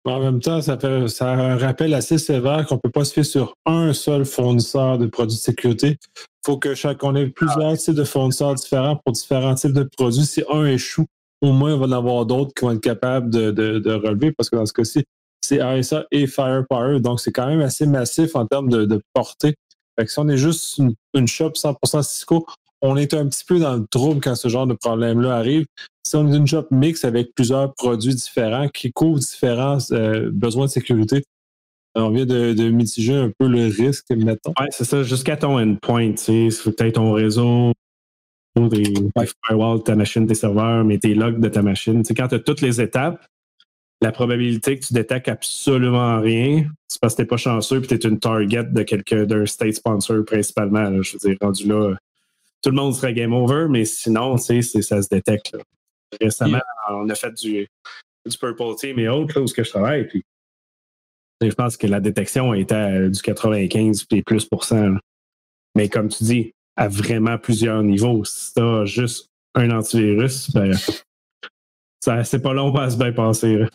Mais en même temps, ça fait a un rappel assez sévère qu'on ne peut pas se fier sur un seul fournisseur de produits de sécurité. Il faut que chaque, on ait plusieurs types de fournisseurs différents pour différents types de produits. Si un échoue, au moins, il va en avoir d'autres qui vont être capables de, relever parce que dans ce cas-ci, c'est ASA et Firepower. Donc, c'est quand même assez massif en termes de, portée. Si on est juste une, une shop 100% Cisco, on est un petit peu dans le trouble quand ce genre de problème-là arrive. Si on est une shop mix avec plusieurs produits différents qui couvrent différents euh, besoins de sécurité, on vient de, de mitiger un peu le risque, mettons. Ouais, c'est ça, jusqu'à ton endpoint. Tu sais, peut-être ton réseau, des, des firewalls de ta machine, tes serveurs, mais tes logs de ta machine. Tu sais, quand tu as toutes les étapes, la probabilité que tu détectes absolument rien, c'est parce que tu pas chanceux et tu es une target de quelqu'un d'un state sponsor principalement. là. Je veux dire, rendu là, tout le monde serait game over, mais sinon, ça se détecte. Récemment, on a fait du, du Purple Team et autres, là, où que je travaille, puis je pense que la détection était à du 95 et plus pour cent. Mais comme tu dis, à vraiment plusieurs niveaux. Si tu as juste un antivirus, ben, c'est pas long à se bien passer.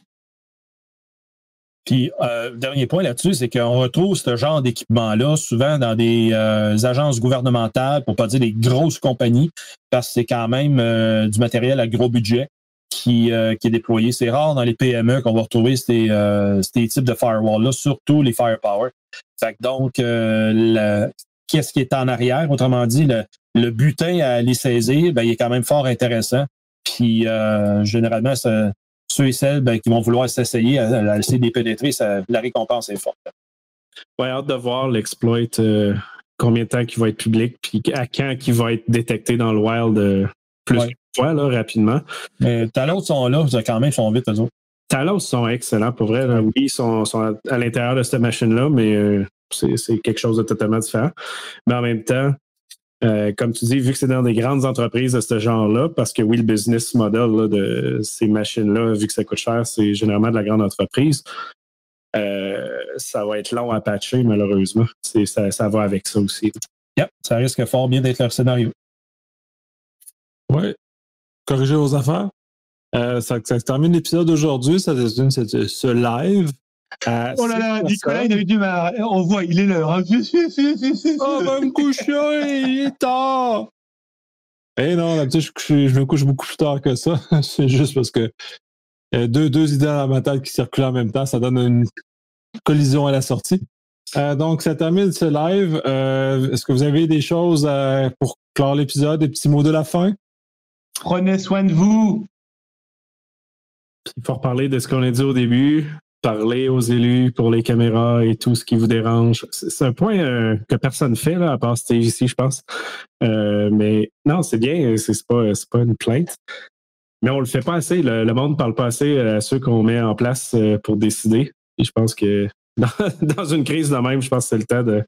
Puis, euh, dernier point là-dessus, c'est qu'on retrouve ce genre d'équipement-là souvent dans des euh, agences gouvernementales, pour pas dire des grosses compagnies, parce que c'est quand même euh, du matériel à gros budget qui, euh, qui est déployé. C'est rare dans les PME qu'on va retrouver ces, euh, ces types de firewall-là, surtout les firepower. Fait que donc, euh, qu'est-ce qui est en arrière? Autrement dit, le, le butin à les saisir, ben, il est quand même fort intéressant. Puis, généralement, ça- ceux et celles ben, qui vont vouloir s'essayer à, à essayer de les pénétrer, ça- la récompense est forte. Ouais, hâte de voir l'exploit, euh, combien de temps qu'il va être public, puis à quand qu'il va être détecté dans le wild euh, plus Ouais. fois, là, rapidement. Mais Talos sont là, quand même, ils sont vite, eux autres. Talos sont excellents pour vrai. là. Oui, ils sont, sont à, l'intérieur de cette machine-là, mais euh, c'est quelque chose de totalement différent. Mais en même temps, euh, comme tu dis, vu que c'est dans des grandes entreprises de ce genre-là, parce que oui, le business model là, de ces machines-là, vu que ça coûte cher, c'est généralement de la grande entreprise. euh, ça va être long à patcher, malheureusement. Ça, ça va avec ça aussi. Yep, ça risque fort bien d'être leur scénario. Ouais. Corriger vos affaires. Euh, ça, ça termine l'épisode d'aujourd'hui. Ça termine ce, ce live. À Oh là là, Nicolas, il avait du mal. On voit, il est l'heure. hein. Oh, va me coucher, il est tard. Eh non, d'habitude, je me couche beaucoup plus tard que ça. C'est juste parce que euh, deux, deux idées dans ma tête qui circulent en même temps, ça donne une collision à la sortie. Euh, donc, ça termine ce live. Euh, Est-ce que vous avez des choses euh, pour clore l'épisode, des petits mots de la fin? Prenez soin de vous. Il faut reparler de ce qu'on a dit au début, parler aux élus pour les caméras et tout ce qui vous dérange. C'est un point euh, que personne fait, à part ici, je pense. Euh, mais non, c'est bien, c'est pas, pas une plainte. Mais on le fait pas assez. Le, monde ne parle pas assez à ceux qu'on met en place euh, pour décider. Et je pense que dans, une crise de même, je pense que c'est le temps de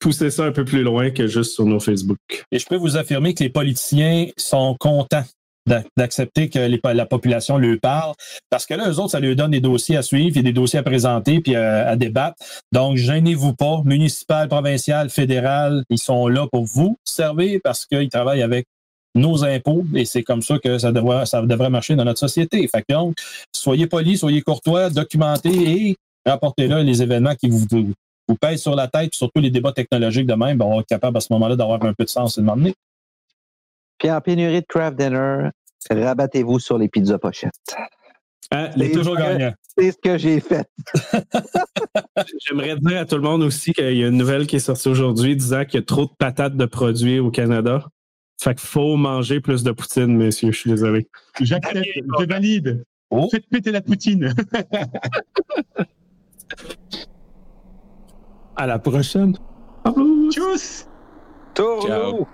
pousser ça un peu plus loin que juste sur nos Facebook. Et je peux vous affirmer que les politiciens sont contents d'accepter que la population leur parle, parce que là, eux autres, ça leur donne des dossiers à suivre et des dossiers à présenter puis euh, à débattre. Donc, gênez-vous pas, municipal, provincial, fédéral, ils sont là pour vous servir parce qu'ils travaillent avec nos impôts et c'est comme ça que ça devrait, ça devrait marcher dans notre société. Fait que donc, soyez polis, soyez courtois, documentez et rapportez-là les événements qui vous, pèsent sur la tête, surtout les débats technologiques de même, on va être capable à ce moment-là d'avoir un peu de sens et de m'emmener. Puis en pénurie de craft dinner, rabattez-vous sur les pizzas pochettes. Ah, les- toujours. C'est ce que j'ai fait. J'aimerais dire à tout le monde aussi qu'il y a une nouvelle qui est sortie aujourd'hui disant qu'il y a trop de patates de produits au Canada. Fait qu'il faut manger plus de poutine, messieurs. Je suis désolé. J'accepte, je valide. Oh. Faites péter la poutine. À la prochaine. Tchuss. Ciao.